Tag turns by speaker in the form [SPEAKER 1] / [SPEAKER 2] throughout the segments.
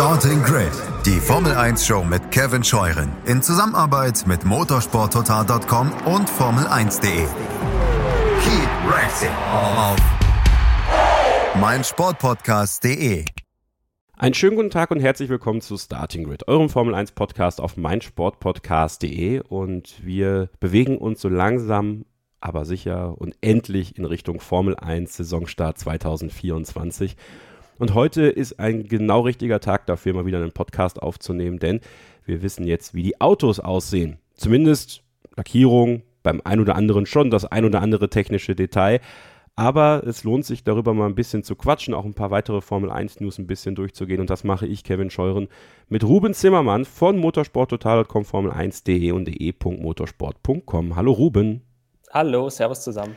[SPEAKER 1] Starting Grid, die Formel 1 Show mit Kevin Scheuren in Zusammenarbeit mit motorsporttotal.com und Formel1.de. Keep racing auf meinsportpodcast.de.
[SPEAKER 2] Einen schönen guten Tag und herzlich willkommen zu Starting Grid, eurem Formel 1 Podcast auf meinsportpodcast.de und wir bewegen uns so langsam aber sicher und endlich in Richtung Formel 1 Saisonstart 2024. Und heute ist ein genau richtiger Tag dafür, mal wieder einen Podcast aufzunehmen, denn wir wissen jetzt, wie die Autos aussehen. Zumindest Lackierung, beim ein oder anderen schon das ein oder andere technische Detail. Aber es lohnt sich darüber mal ein bisschen zu quatschen, auch ein paar weitere Formel 1 News ein bisschen durchzugehen. Und das mache ich, Kevin Scheuren, mit Ruben Zimmermann von motorsporttotal.com, Formel1.de und de.motorsport.com. Hallo Ruben.
[SPEAKER 3] Hallo, Servus zusammen.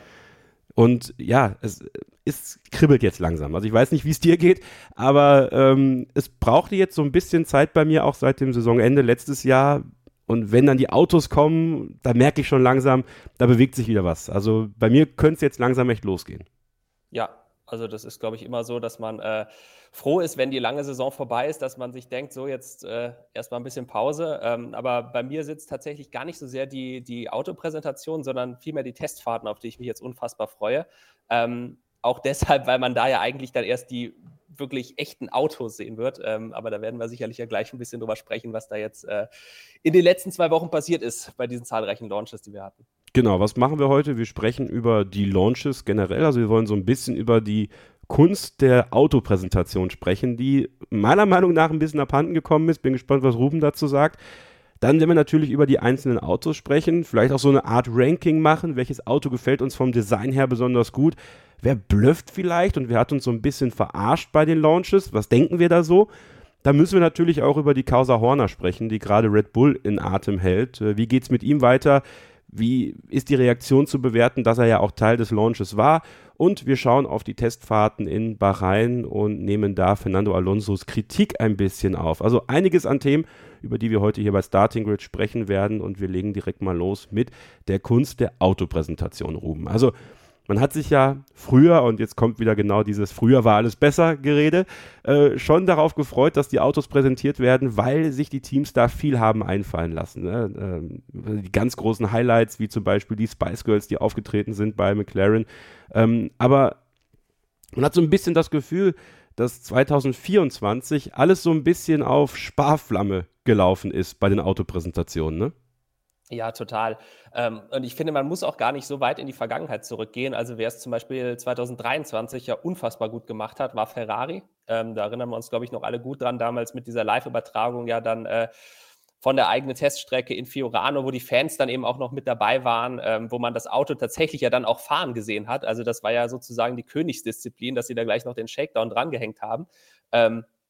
[SPEAKER 2] Und ja, es, es kribbelt jetzt langsam. Also ich weiß nicht, wie es dir geht, aber ähm, es brauchte jetzt so ein bisschen Zeit bei mir, auch seit dem Saisonende letztes Jahr. Und wenn dann die Autos kommen, da merke ich schon langsam, da bewegt sich wieder was. Also bei mir könnte es jetzt langsam echt losgehen.
[SPEAKER 3] Ja, also das ist, glaube ich, immer so, dass man äh, froh ist, wenn die lange Saison vorbei ist, dass man sich denkt, so jetzt äh, erstmal ein bisschen Pause. Ähm, aber bei mir sitzt tatsächlich gar nicht so sehr die, die Autopräsentation, sondern vielmehr die Testfahrten, auf die ich mich jetzt unfassbar freue. Ähm, auch deshalb, weil man da ja eigentlich dann erst die wirklich echten Autos sehen wird. Ähm, aber da werden wir sicherlich ja gleich ein bisschen drüber sprechen, was da jetzt äh, in den letzten zwei Wochen passiert ist bei diesen zahlreichen Launches, die wir hatten.
[SPEAKER 2] Genau, was machen wir heute? Wir sprechen über die Launches generell. Also wir wollen so ein bisschen über die Kunst der Autopräsentation sprechen, die meiner Meinung nach ein bisschen abhanden gekommen ist. Bin gespannt, was Ruben dazu sagt. Dann werden wir natürlich über die einzelnen Autos sprechen, vielleicht auch so eine Art Ranking machen. Welches Auto gefällt uns vom Design her besonders gut? Wer blufft vielleicht und wer hat uns so ein bisschen verarscht bei den Launches? Was denken wir da so? Da müssen wir natürlich auch über die Causa Horner sprechen, die gerade Red Bull in Atem hält. Äh, wie geht es mit ihm weiter? Wie ist die Reaktion zu bewerten, dass er ja auch Teil des Launches war? Und wir schauen auf die Testfahrten in Bahrain und nehmen da Fernando Alonsos Kritik ein bisschen auf. Also einiges an Themen, über die wir heute hier bei Starting Grid sprechen werden. Und wir legen direkt mal los mit der Kunst der Autopräsentation, Ruben. Also man hat sich ja früher, und jetzt kommt wieder genau dieses früher war alles besser Gerede, äh, schon darauf gefreut, dass die Autos präsentiert werden, weil sich die Teams da viel haben einfallen lassen. Ne? Ähm, die ganz großen Highlights, wie zum Beispiel die Spice Girls, die aufgetreten sind bei McLaren. Ähm, aber man hat so ein bisschen das Gefühl, dass 2024 alles so ein bisschen auf Sparflamme gelaufen ist bei den Autopräsentationen, ne?
[SPEAKER 3] Ja, total. Ähm, und ich finde, man muss auch gar nicht so weit in die Vergangenheit zurückgehen. Also wer es zum Beispiel 2023 ja unfassbar gut gemacht hat, war Ferrari. Ähm, da erinnern wir uns, glaube ich, noch alle gut dran, damals mit dieser Live-Übertragung ja dann äh, von der eigenen Teststrecke in Fiorano, wo die Fans dann eben auch noch mit dabei waren, ähm, wo man das Auto tatsächlich ja dann auch fahren gesehen hat. Also das war ja sozusagen die Königsdisziplin, dass sie da gleich noch den Shakedown drangehängt haben.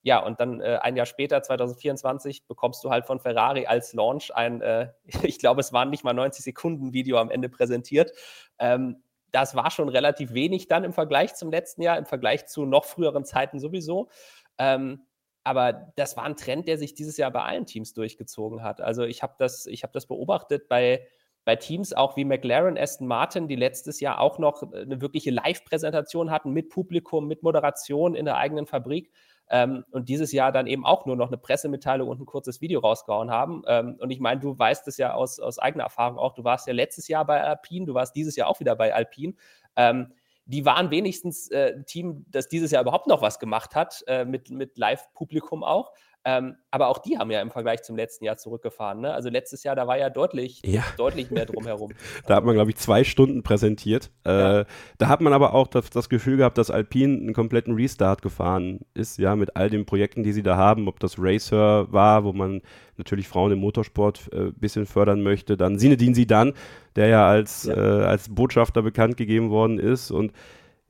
[SPEAKER 3] Ja, und dann äh, ein Jahr später, 2024, bekommst du halt von Ferrari als Launch ein, äh, ich glaube, es waren nicht mal 90 Sekunden Video am Ende präsentiert. Ähm, das war schon relativ wenig dann im Vergleich zum letzten Jahr, im Vergleich zu noch früheren Zeiten sowieso. Ähm, aber das war ein Trend, der sich dieses Jahr bei allen Teams durchgezogen hat. Also ich habe das, hab das beobachtet bei, bei Teams auch wie McLaren, Aston Martin, die letztes Jahr auch noch eine wirkliche Live-Präsentation hatten mit Publikum, mit Moderation in der eigenen Fabrik ähm, und dieses Jahr dann eben auch nur noch eine Pressemitteilung und ein kurzes Video rausgehauen haben. Ähm, und ich meine, du weißt es ja aus, aus eigener Erfahrung auch, du warst ja letztes Jahr bei Alpine, du warst dieses Jahr auch wieder bei Alpine. Ähm, die waren wenigstens äh, ein Team, das dieses Jahr überhaupt noch was gemacht hat, äh, mit, mit Live-Publikum auch. Ähm, aber auch die haben ja im Vergleich zum letzten Jahr zurückgefahren. Ne? Also letztes Jahr, da war ja deutlich, ja. deutlich mehr drumherum.
[SPEAKER 2] da hat man, glaube ich, zwei Stunden präsentiert. Ja. Äh, da hat man aber auch das, das, Gefühl gehabt, dass Alpine einen kompletten Restart gefahren ist, ja, mit all den Projekten, die sie da haben, ob das Racer war, wo man natürlich Frauen im Motorsport ein äh, bisschen fördern möchte, dann Sinedin Sidan, der ja als, ja. Äh, als Botschafter bekannt gegeben worden ist und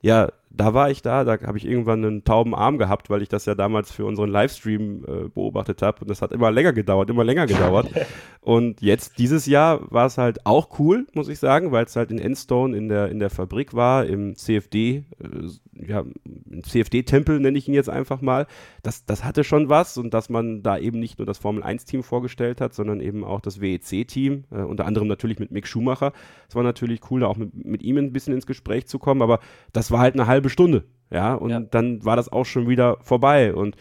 [SPEAKER 2] ja, da war ich da, da habe ich irgendwann einen tauben Arm gehabt, weil ich das ja damals für unseren Livestream äh, beobachtet habe und das hat immer länger gedauert, immer länger gedauert. und jetzt dieses Jahr war es halt auch cool, muss ich sagen, weil es halt in Enstone in der in der Fabrik war, im CFD, äh, ja, im CFD-Tempel nenne ich ihn jetzt einfach mal. Das das hatte schon was und dass man da eben nicht nur das Formel 1 Team vorgestellt hat, sondern eben auch das WEC-Team, äh, unter anderem natürlich mit Mick Schumacher. Es war natürlich cool, da auch mit, mit ihm ein bisschen ins Gespräch zu kommen, aber das war halt eine halbe halbe Stunde. Ja, und ja. dann war das auch schon wieder vorbei. Und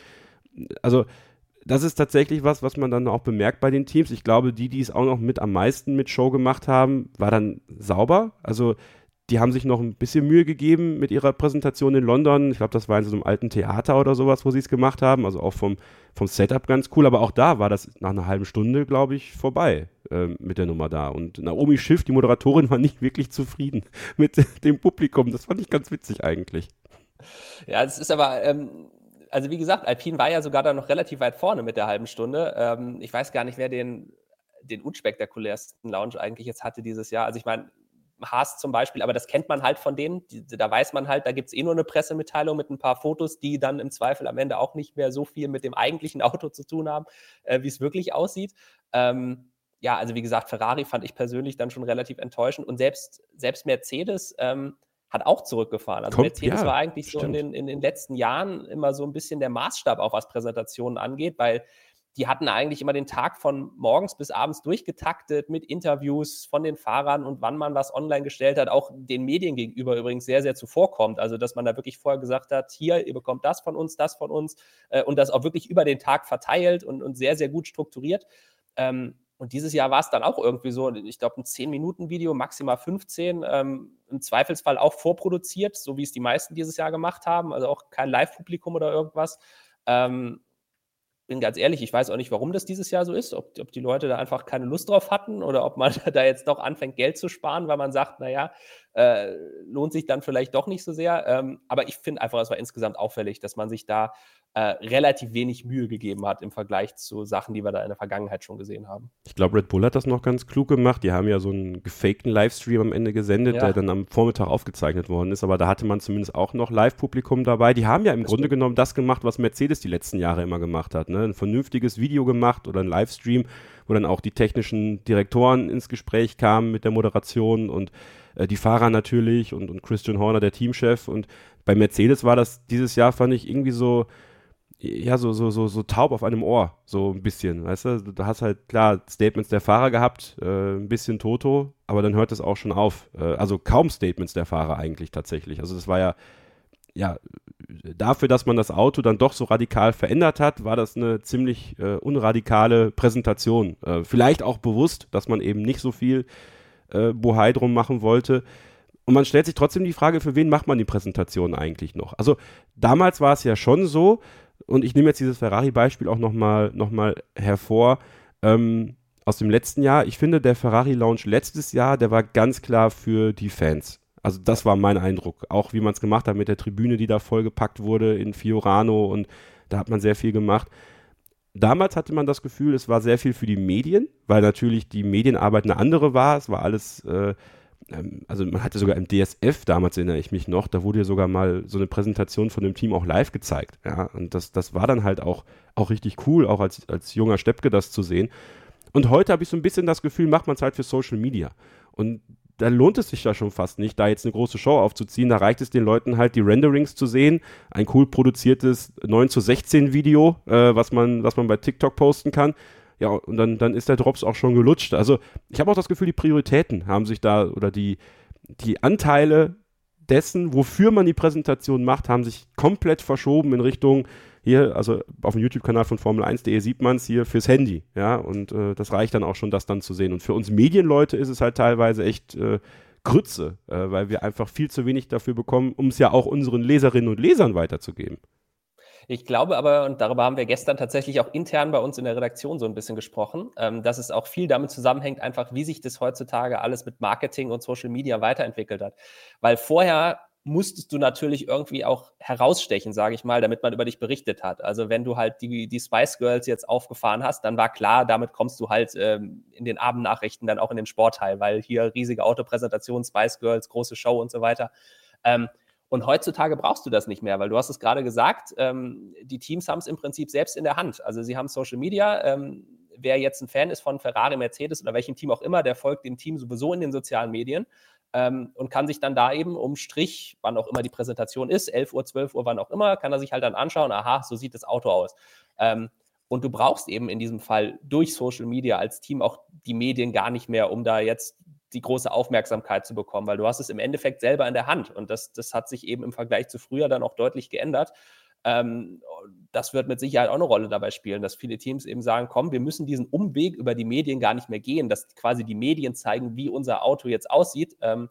[SPEAKER 2] also das ist tatsächlich was, was man dann auch bemerkt bei den Teams. Ich glaube, die, die es auch noch mit am meisten mit Show gemacht haben, war dann sauber. Also die haben sich noch ein bisschen Mühe gegeben mit ihrer Präsentation in London. Ich glaube, das war in so einem alten Theater oder sowas, wo sie es gemacht haben. Also auch vom, vom Setup ganz cool. Aber auch da war das nach einer halben Stunde, glaube ich, vorbei äh, mit der Nummer da. Und Naomi Schiff, die Moderatorin, war nicht wirklich zufrieden mit dem Publikum. Das fand ich ganz witzig eigentlich.
[SPEAKER 3] Ja, es ist aber, ähm, also wie gesagt, Alpine war ja sogar da noch relativ weit vorne mit der halben Stunde. Ähm, ich weiß gar nicht, wer den, den unspektakulärsten Lounge eigentlich jetzt hatte dieses Jahr. Also ich meine, Haas zum Beispiel, aber das kennt man halt von denen. Die, da weiß man halt, da gibt es eh nur eine Pressemitteilung mit ein paar Fotos, die dann im Zweifel am Ende auch nicht mehr so viel mit dem eigentlichen Auto zu tun haben, äh, wie es wirklich aussieht. Ähm, ja, also wie gesagt, Ferrari fand ich persönlich dann schon relativ enttäuschend und selbst, selbst Mercedes ähm, hat auch zurückgefahren. Also Kommt, Mercedes ja, war eigentlich stimmt. so in den, in den letzten Jahren immer so ein bisschen der Maßstab, auch was Präsentationen angeht, weil die hatten eigentlich immer den Tag von morgens bis abends durchgetaktet mit Interviews von den Fahrern und wann man was online gestellt hat, auch den Medien gegenüber übrigens sehr, sehr zuvorkommt. Also, dass man da wirklich vorher gesagt hat, hier, ihr bekommt das von uns, das von uns äh, und das auch wirklich über den Tag verteilt und, und sehr, sehr gut strukturiert. Ähm, und dieses Jahr war es dann auch irgendwie so, ich glaube, ein 10-Minuten-Video, maximal 15, ähm, im Zweifelsfall auch vorproduziert, so wie es die meisten dieses Jahr gemacht haben, also auch kein Live-Publikum oder irgendwas. Ähm, bin ganz ehrlich, ich weiß auch nicht, warum das dieses Jahr so ist, ob, ob, die Leute da einfach keine Lust drauf hatten oder ob man da jetzt doch anfängt, Geld zu sparen, weil man sagt, naja, äh, lohnt sich dann vielleicht doch nicht so sehr. Ähm, aber ich finde einfach, es war insgesamt auffällig, dass man sich da äh, relativ wenig Mühe gegeben hat im Vergleich zu Sachen, die wir da in der Vergangenheit schon gesehen haben.
[SPEAKER 2] Ich glaube, Red Bull hat das noch ganz klug gemacht. Die haben ja so einen gefakten Livestream am Ende gesendet, ja. der dann am Vormittag aufgezeichnet worden ist. Aber da hatte man zumindest auch noch Live-Publikum dabei. Die haben ja im das Grunde genommen das gemacht, was Mercedes die letzten Jahre immer gemacht hat. Ne? Ein vernünftiges Video gemacht oder ein Livestream, wo dann auch die technischen Direktoren ins Gespräch kamen mit der Moderation und äh, die Fahrer natürlich und, und Christian Horner, der Teamchef. Und bei Mercedes war das dieses Jahr, fand ich, irgendwie so ja, so, so, so, so taub auf einem Ohr, so ein bisschen, weißt du? Du hast halt, klar, Statements der Fahrer gehabt, äh, ein bisschen Toto, aber dann hört es auch schon auf. Äh, also kaum Statements der Fahrer eigentlich tatsächlich. Also das war ja, ja, dafür, dass man das Auto dann doch so radikal verändert hat, war das eine ziemlich äh, unradikale Präsentation. Äh, vielleicht auch bewusst, dass man eben nicht so viel äh, Bohai drum machen wollte. Und man stellt sich trotzdem die Frage, für wen macht man die Präsentation eigentlich noch? Also damals war es ja schon so, und ich nehme jetzt dieses Ferrari-Beispiel auch nochmal noch mal hervor, ähm, aus dem letzten Jahr. Ich finde, der Ferrari-Launch letztes Jahr, der war ganz klar für die Fans. Also das war mein Eindruck. Auch wie man es gemacht hat mit der Tribüne, die da vollgepackt wurde in Fiorano und da hat man sehr viel gemacht. Damals hatte man das Gefühl, es war sehr viel für die Medien, weil natürlich die Medienarbeit eine andere war. Es war alles äh, also man hatte sogar im DSF, damals erinnere ich mich noch, da wurde ja sogar mal so eine Präsentation von dem Team auch live gezeigt. Ja, und das, das war dann halt auch, auch richtig cool, auch als, als junger Steppke das zu sehen. Und heute habe ich so ein bisschen das Gefühl, macht man es halt für Social Media. Und da lohnt es sich ja schon fast nicht, da jetzt eine große Show aufzuziehen. Da reicht es den Leuten halt, die Renderings zu sehen, ein cool produziertes 9 zu 16 Video, äh, was, man, was man bei TikTok posten kann ja, und dann, dann ist der Drops auch schon gelutscht. Also ich habe auch das Gefühl, die Prioritäten haben sich da oder die, die Anteile dessen, wofür man die Präsentation macht, haben sich komplett verschoben in Richtung hier, also auf dem YouTube-Kanal von Formel1.de sieht man es hier fürs Handy, ja, und äh, das reicht dann auch schon, das dann zu sehen. Und für uns Medienleute ist es halt teilweise echt äh, Grütze, äh, weil wir einfach viel zu wenig dafür bekommen, um es ja auch unseren Leserinnen und Lesern weiterzugeben.
[SPEAKER 3] Ich glaube aber, und darüber haben wir gestern tatsächlich auch intern bei uns in der Redaktion so ein bisschen gesprochen, ähm, dass es auch viel damit zusammenhängt, einfach wie sich das heutzutage alles mit Marketing und Social Media weiterentwickelt hat. Weil vorher musstest du natürlich irgendwie auch herausstechen, sage ich mal, damit man über dich berichtet hat. Also wenn du halt die, die Spice Girls jetzt aufgefahren hast, dann war klar, damit kommst du halt ähm, in den Abendnachrichten dann auch in den Sportteil, weil hier riesige Autopräsentation, Spice Girls, große Show und so weiter. Ähm, und heutzutage brauchst du das nicht mehr, weil du hast es gerade gesagt, ähm, die Teams haben es im Prinzip selbst in der Hand. Also sie haben Social Media. Ähm, wer jetzt ein Fan ist von Ferrari, Mercedes oder welchem Team auch immer, der folgt dem Team sowieso in den sozialen Medien ähm, und kann sich dann da eben um Strich, wann auch immer die Präsentation ist, 11 Uhr, 12 Uhr, wann auch immer, kann er sich halt dann anschauen, aha, so sieht das Auto aus. Ähm, und du brauchst eben in diesem Fall durch Social Media als Team auch die Medien gar nicht mehr, um da jetzt die große Aufmerksamkeit zu bekommen, weil du hast es im Endeffekt selber in der Hand und das, das hat sich eben im Vergleich zu früher dann auch deutlich geändert. Ähm, das wird mit Sicherheit auch eine Rolle dabei spielen, dass viele Teams eben sagen, komm, wir müssen diesen Umweg über die Medien gar nicht mehr gehen, dass quasi die Medien zeigen, wie unser Auto jetzt aussieht, ähm,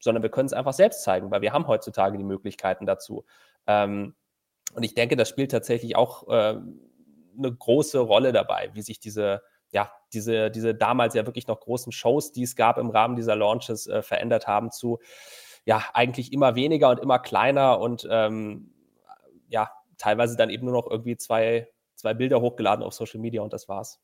[SPEAKER 3] sondern wir können es einfach selbst zeigen, weil wir haben heutzutage die Möglichkeiten dazu. Ähm, und ich denke, das spielt tatsächlich auch äh, eine große Rolle dabei, wie sich diese, ja, diese, diese damals ja wirklich noch großen Shows, die es gab im Rahmen dieser Launches, äh, verändert haben zu ja, eigentlich immer weniger und immer kleiner und ähm, ja, teilweise dann eben nur noch irgendwie zwei, zwei Bilder hochgeladen auf Social Media und das war's.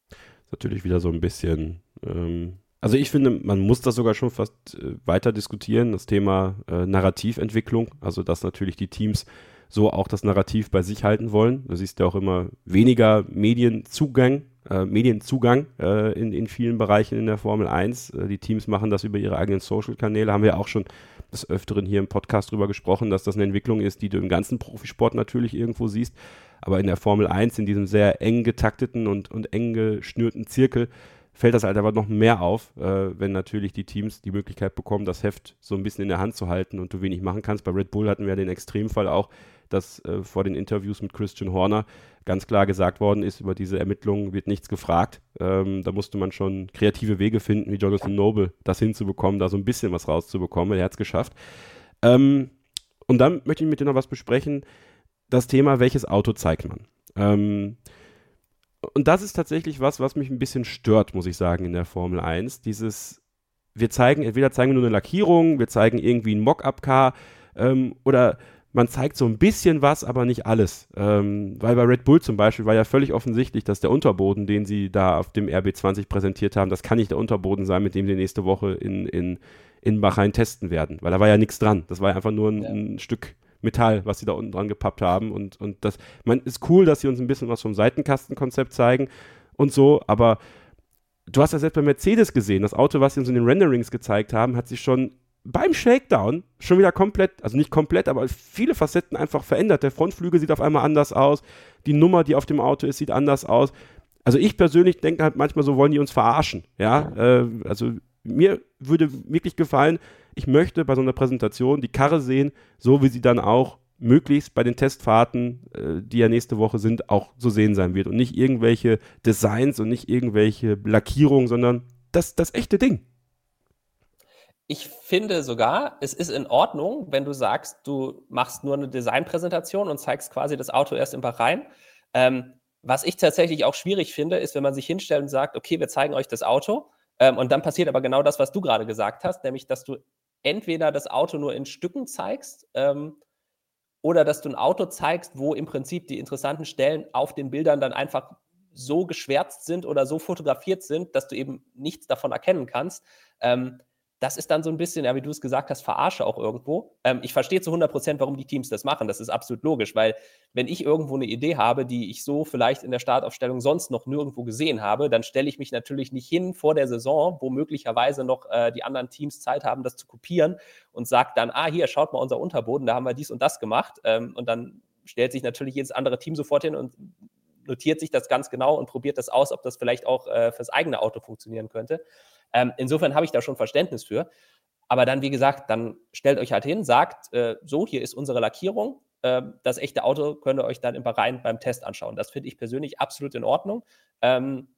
[SPEAKER 2] natürlich wieder so ein bisschen. Ähm, also ich finde, man muss das sogar schon fast äh, weiter diskutieren, das Thema äh, Narrativentwicklung, also dass natürlich die Teams so auch das Narrativ bei sich halten wollen. Du siehst ja auch immer weniger Medienzugang, äh, Medienzugang äh, in, in vielen Bereichen in der Formel 1. Äh, die Teams machen das über ihre eigenen Social-Kanäle, haben wir auch schon des Öfteren hier im Podcast drüber gesprochen, dass das eine Entwicklung ist, die du im ganzen Profisport natürlich irgendwo siehst. Aber in der Formel 1, in diesem sehr eng getakteten und, und eng geschnürten Zirkel, fällt das halt aber noch mehr auf, äh, wenn natürlich die Teams die Möglichkeit bekommen, das Heft so ein bisschen in der Hand zu halten und du wenig machen kannst. Bei Red Bull hatten wir den Extremfall auch, dass äh, vor den Interviews mit Christian Horner ganz klar gesagt worden ist, über diese Ermittlungen wird nichts gefragt. Ähm, da musste man schon kreative Wege finden, wie Jonathan Noble das hinzubekommen, da so ein bisschen was rauszubekommen. Er hat es geschafft. Ähm, und dann möchte ich mit dir noch was besprechen. Das Thema, welches Auto zeigt man? Ähm, und das ist tatsächlich was, was mich ein bisschen stört, muss ich sagen, in der Formel 1. Dieses, wir zeigen, entweder zeigen wir nur eine Lackierung, wir zeigen irgendwie ein Mock-up-Car ähm, oder man zeigt so ein bisschen was, aber nicht alles. Ähm, weil bei Red Bull zum Beispiel war ja völlig offensichtlich, dass der Unterboden, den sie da auf dem RB20 präsentiert haben, das kann nicht der Unterboden sein, mit dem sie nächste Woche in, in, in Bahrain testen werden. Weil da war ja nichts dran. Das war ja einfach nur ein, ja. ein Stück Metall, was sie da unten dran gepappt haben. Und, und das, man ist cool, dass sie uns ein bisschen was vom Seitenkastenkonzept zeigen und so, aber du hast ja selbst bei Mercedes gesehen, das Auto, was sie uns in den Renderings gezeigt haben, hat sich schon beim Shakedown schon wieder komplett, also nicht komplett, aber viele Facetten einfach verändert. Der Frontflügel sieht auf einmal anders aus, die Nummer, die auf dem Auto ist, sieht anders aus. Also ich persönlich denke halt manchmal so, wollen die uns verarschen, ja. Äh, also mir würde wirklich gefallen, ich möchte bei so einer Präsentation die Karre sehen, so wie sie dann auch möglichst bei den Testfahrten, äh, die ja nächste Woche sind, auch zu sehen sein wird. Und nicht irgendwelche Designs und nicht irgendwelche Lackierungen, sondern das, das echte Ding.
[SPEAKER 3] Ich finde sogar, es ist in Ordnung, wenn du sagst, du machst nur eine Designpräsentation und zeigst quasi das Auto erst im Bahrain. Ähm, was ich tatsächlich auch schwierig finde, ist, wenn man sich hinstellt und sagt, okay, wir zeigen euch das Auto. Ähm, und dann passiert aber genau das, was du gerade gesagt hast, nämlich, dass du entweder das Auto nur in Stücken zeigst ähm, oder dass du ein Auto zeigst, wo im Prinzip die interessanten Stellen auf den Bildern dann einfach so geschwärzt sind oder so fotografiert sind, dass du eben nichts davon erkennen kannst. Ähm, das ist dann so ein bisschen, ja, wie du es gesagt hast, verarsche auch irgendwo. Ähm, ich verstehe zu 100 Prozent, warum die Teams das machen. Das ist absolut logisch, weil wenn ich irgendwo eine Idee habe, die ich so vielleicht in der Startaufstellung sonst noch nirgendwo gesehen habe, dann stelle ich mich natürlich nicht hin vor der Saison, wo möglicherweise noch äh, die anderen Teams Zeit haben, das zu kopieren und sagt dann, ah, hier, schaut mal unser Unterboden, da haben wir dies und das gemacht. Ähm, und dann stellt sich natürlich jedes andere Team sofort hin und notiert sich das ganz genau und probiert das aus, ob das vielleicht auch äh, fürs eigene Auto funktionieren könnte. Ähm, insofern habe ich da schon Verständnis für. Aber dann, wie gesagt, dann stellt euch halt hin, sagt, äh, so, hier ist unsere Lackierung. Äh, das echte Auto könnt ihr euch dann im Bahrain beim Test anschauen. Das finde ich persönlich absolut in Ordnung. Ähm,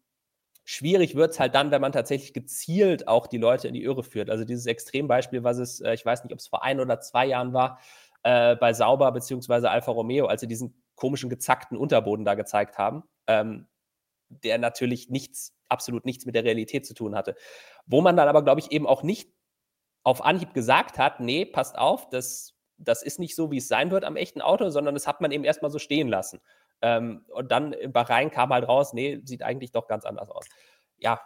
[SPEAKER 3] schwierig wird es halt dann, wenn man tatsächlich gezielt auch die Leute in die Irre führt. Also dieses Extrembeispiel, was es, äh, ich weiß nicht, ob es vor ein oder zwei Jahren war, äh, bei Sauber bzw. Alfa Romeo, als sie diesen komischen gezackten Unterboden da gezeigt haben. Ähm, der natürlich nichts, absolut nichts mit der Realität zu tun hatte. Wo man dann aber, glaube ich, eben auch nicht auf Anhieb gesagt hat, nee, passt auf, das, das ist nicht so, wie es sein wird am echten Auto, sondern das hat man eben erstmal so stehen lassen. Ähm, und dann in Bahrain kam halt raus, nee, sieht eigentlich doch ganz anders aus. Ja,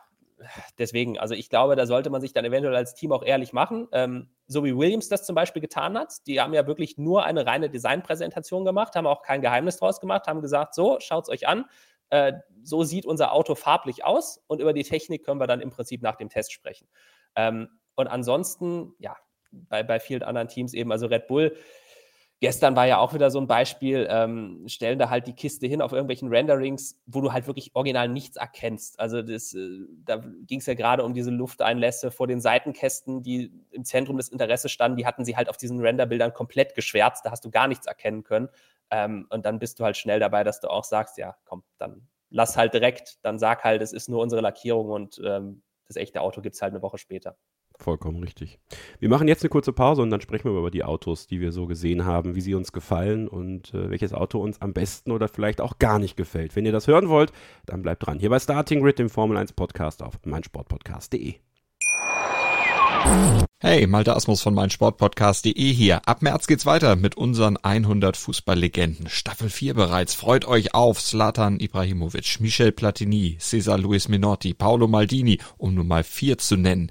[SPEAKER 3] deswegen, also ich glaube, da sollte man sich dann eventuell als Team auch ehrlich machen. Ähm, so wie Williams das zum Beispiel getan hat. Die haben ja wirklich nur eine reine Designpräsentation gemacht, haben auch kein Geheimnis draus gemacht, haben gesagt, so, schaut es euch an äh, so sieht unser Auto farblich aus und über die Technik können wir dann im Prinzip nach dem Test sprechen. Ähm, und ansonsten, ja, bei, bei vielen anderen Teams eben, also Red Bull, Gestern war ja auch wieder so ein Beispiel, ähm, stellen da halt die Kiste hin auf irgendwelchen Renderings, wo du halt wirklich original nichts erkennst. Also das, äh, da ging es ja gerade um diese Lufteinlässe vor den Seitenkästen, die im Zentrum des Interesses standen, die hatten sie halt auf diesen Renderbildern komplett geschwärzt, da hast du gar nichts erkennen können. Ähm, und dann bist du halt schnell dabei, dass du auch sagst, ja, komm, dann lass halt direkt, dann sag halt, es ist nur unsere Lackierung und ähm, das echte Auto gibt es halt eine Woche später.
[SPEAKER 2] Vollkommen richtig. Wir machen jetzt eine kurze Pause und dann sprechen wir über die Autos, die wir so gesehen haben, wie sie uns gefallen und äh, welches Auto uns am besten oder vielleicht auch gar nicht gefällt. Wenn ihr das hören wollt, dann bleibt dran. Hier bei Starting Grid, dem Formel 1 Podcast auf meinsportpodcast.de.
[SPEAKER 4] Hey, Malte Asmus von meinsportpodcast.de hier. Ab März geht's weiter mit unseren 100 Fußballlegenden. Staffel 4 bereits. Freut euch auf Zlatan Ibrahimovic, Michel Platini, Cesar Luis Minotti, Paolo Maldini, um nur mal vier zu nennen.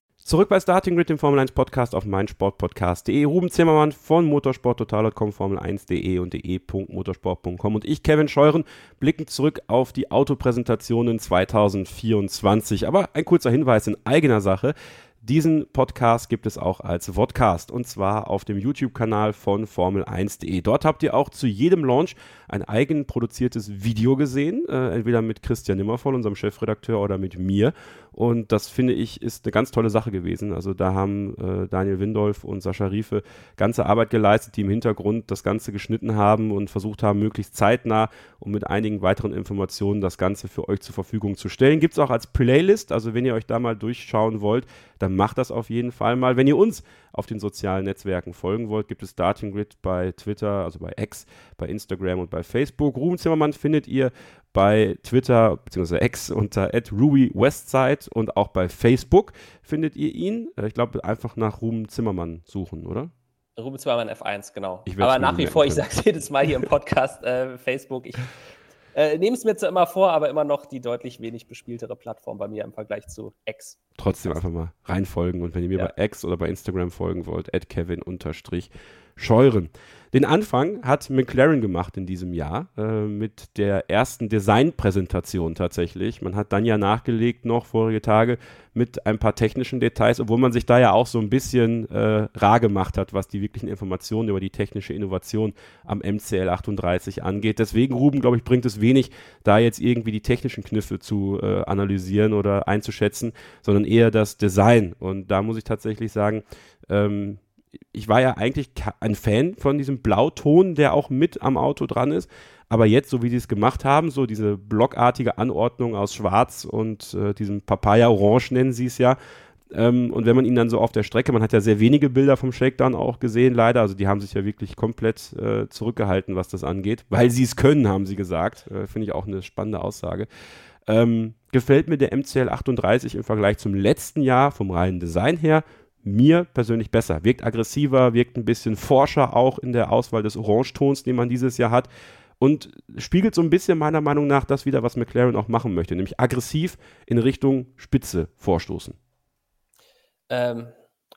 [SPEAKER 2] Zurück bei Starting Grid, dem Formel 1 Podcast auf meinsportpodcast.de. Ruben Zimmermann von motorsporttotal.com, Formel1.de und de.motorsport.com und ich, Kevin Scheuren, blicken zurück auf die Autopräsentationen 2024. Aber ein kurzer Hinweis in eigener Sache. Diesen Podcast gibt es auch als Vodcast und zwar auf dem YouTube-Kanal von Formel1.de. Dort habt ihr auch zu jedem Launch ein eigen produziertes Video gesehen, äh, entweder mit Christian Nimmervoll, unserem Chefredakteur, oder mit mir. Und das finde ich ist eine ganz tolle Sache gewesen. Also da haben äh, Daniel Windolf und Sascha Riefe ganze Arbeit geleistet, die im Hintergrund das Ganze geschnitten haben und versucht haben, möglichst zeitnah und mit einigen weiteren Informationen das Ganze für euch zur Verfügung zu stellen. Gibt es auch als Playlist, also wenn ihr euch da mal durchschauen wollt, dann macht das auf jeden Fall mal. Wenn ihr uns auf den sozialen Netzwerken folgen wollt, gibt es Starting Grid bei Twitter, also bei X, bei Instagram und bei Facebook. Ruben Zimmermann findet ihr bei Twitter bzw. X unter @ruby_westside und auch bei Facebook findet ihr ihn. Äh, ich glaube, einfach nach Ruben Zimmermann suchen, oder?
[SPEAKER 3] Ruben Zimmermann F1, genau. Aber nach wie vor, ich sage es jedes Mal hier im Podcast, äh, Facebook, ich äh, Nehme es mir zwar immer vor, aber immer noch die deutlich wenig bespieltere Plattform bei mir im Vergleich zu X.
[SPEAKER 2] Trotzdem einfach mal reinfolgen und wenn ihr mir ja. bei X oder bei Instagram folgen wollt, Kevin-Scheuren. Den Anfang hat McLaren gemacht in diesem Jahr äh, mit der ersten Designpräsentation tatsächlich. Man hat dann ja nachgelegt noch vorige Tage mit ein paar technischen Details, obwohl man sich da ja auch so ein bisschen äh, rar gemacht hat, was die wirklichen Informationen über die technische Innovation am MCL 38 angeht. Deswegen, Ruben, glaube ich, bringt es wenig, da jetzt irgendwie die technischen Kniffe zu äh, analysieren oder einzuschätzen, sondern eher das Design. Und da muss ich tatsächlich sagen, ähm, ich war ja eigentlich ein Fan von diesem Blauton, der auch mit am Auto dran ist. Aber jetzt, so wie sie es gemacht haben, so diese blockartige Anordnung aus Schwarz und äh, diesem Papaya-Orange nennen sie es ja. Ähm, und wenn man ihn dann so auf der Strecke, man hat ja sehr wenige Bilder vom Shakedown auch gesehen, leider. Also die haben sich ja wirklich komplett äh, zurückgehalten, was das angeht. Weil sie es können, haben sie gesagt. Äh, Finde ich auch eine spannende Aussage. Ähm, gefällt mir der MCL 38 im Vergleich zum letzten Jahr vom reinen Design her mir persönlich besser. Wirkt aggressiver, wirkt ein bisschen forscher auch in der Auswahl des Orangetons, den man dieses Jahr hat. Und spiegelt so ein bisschen meiner Meinung nach das wieder, was McLaren auch machen möchte, nämlich aggressiv in Richtung Spitze vorstoßen.
[SPEAKER 3] Ähm,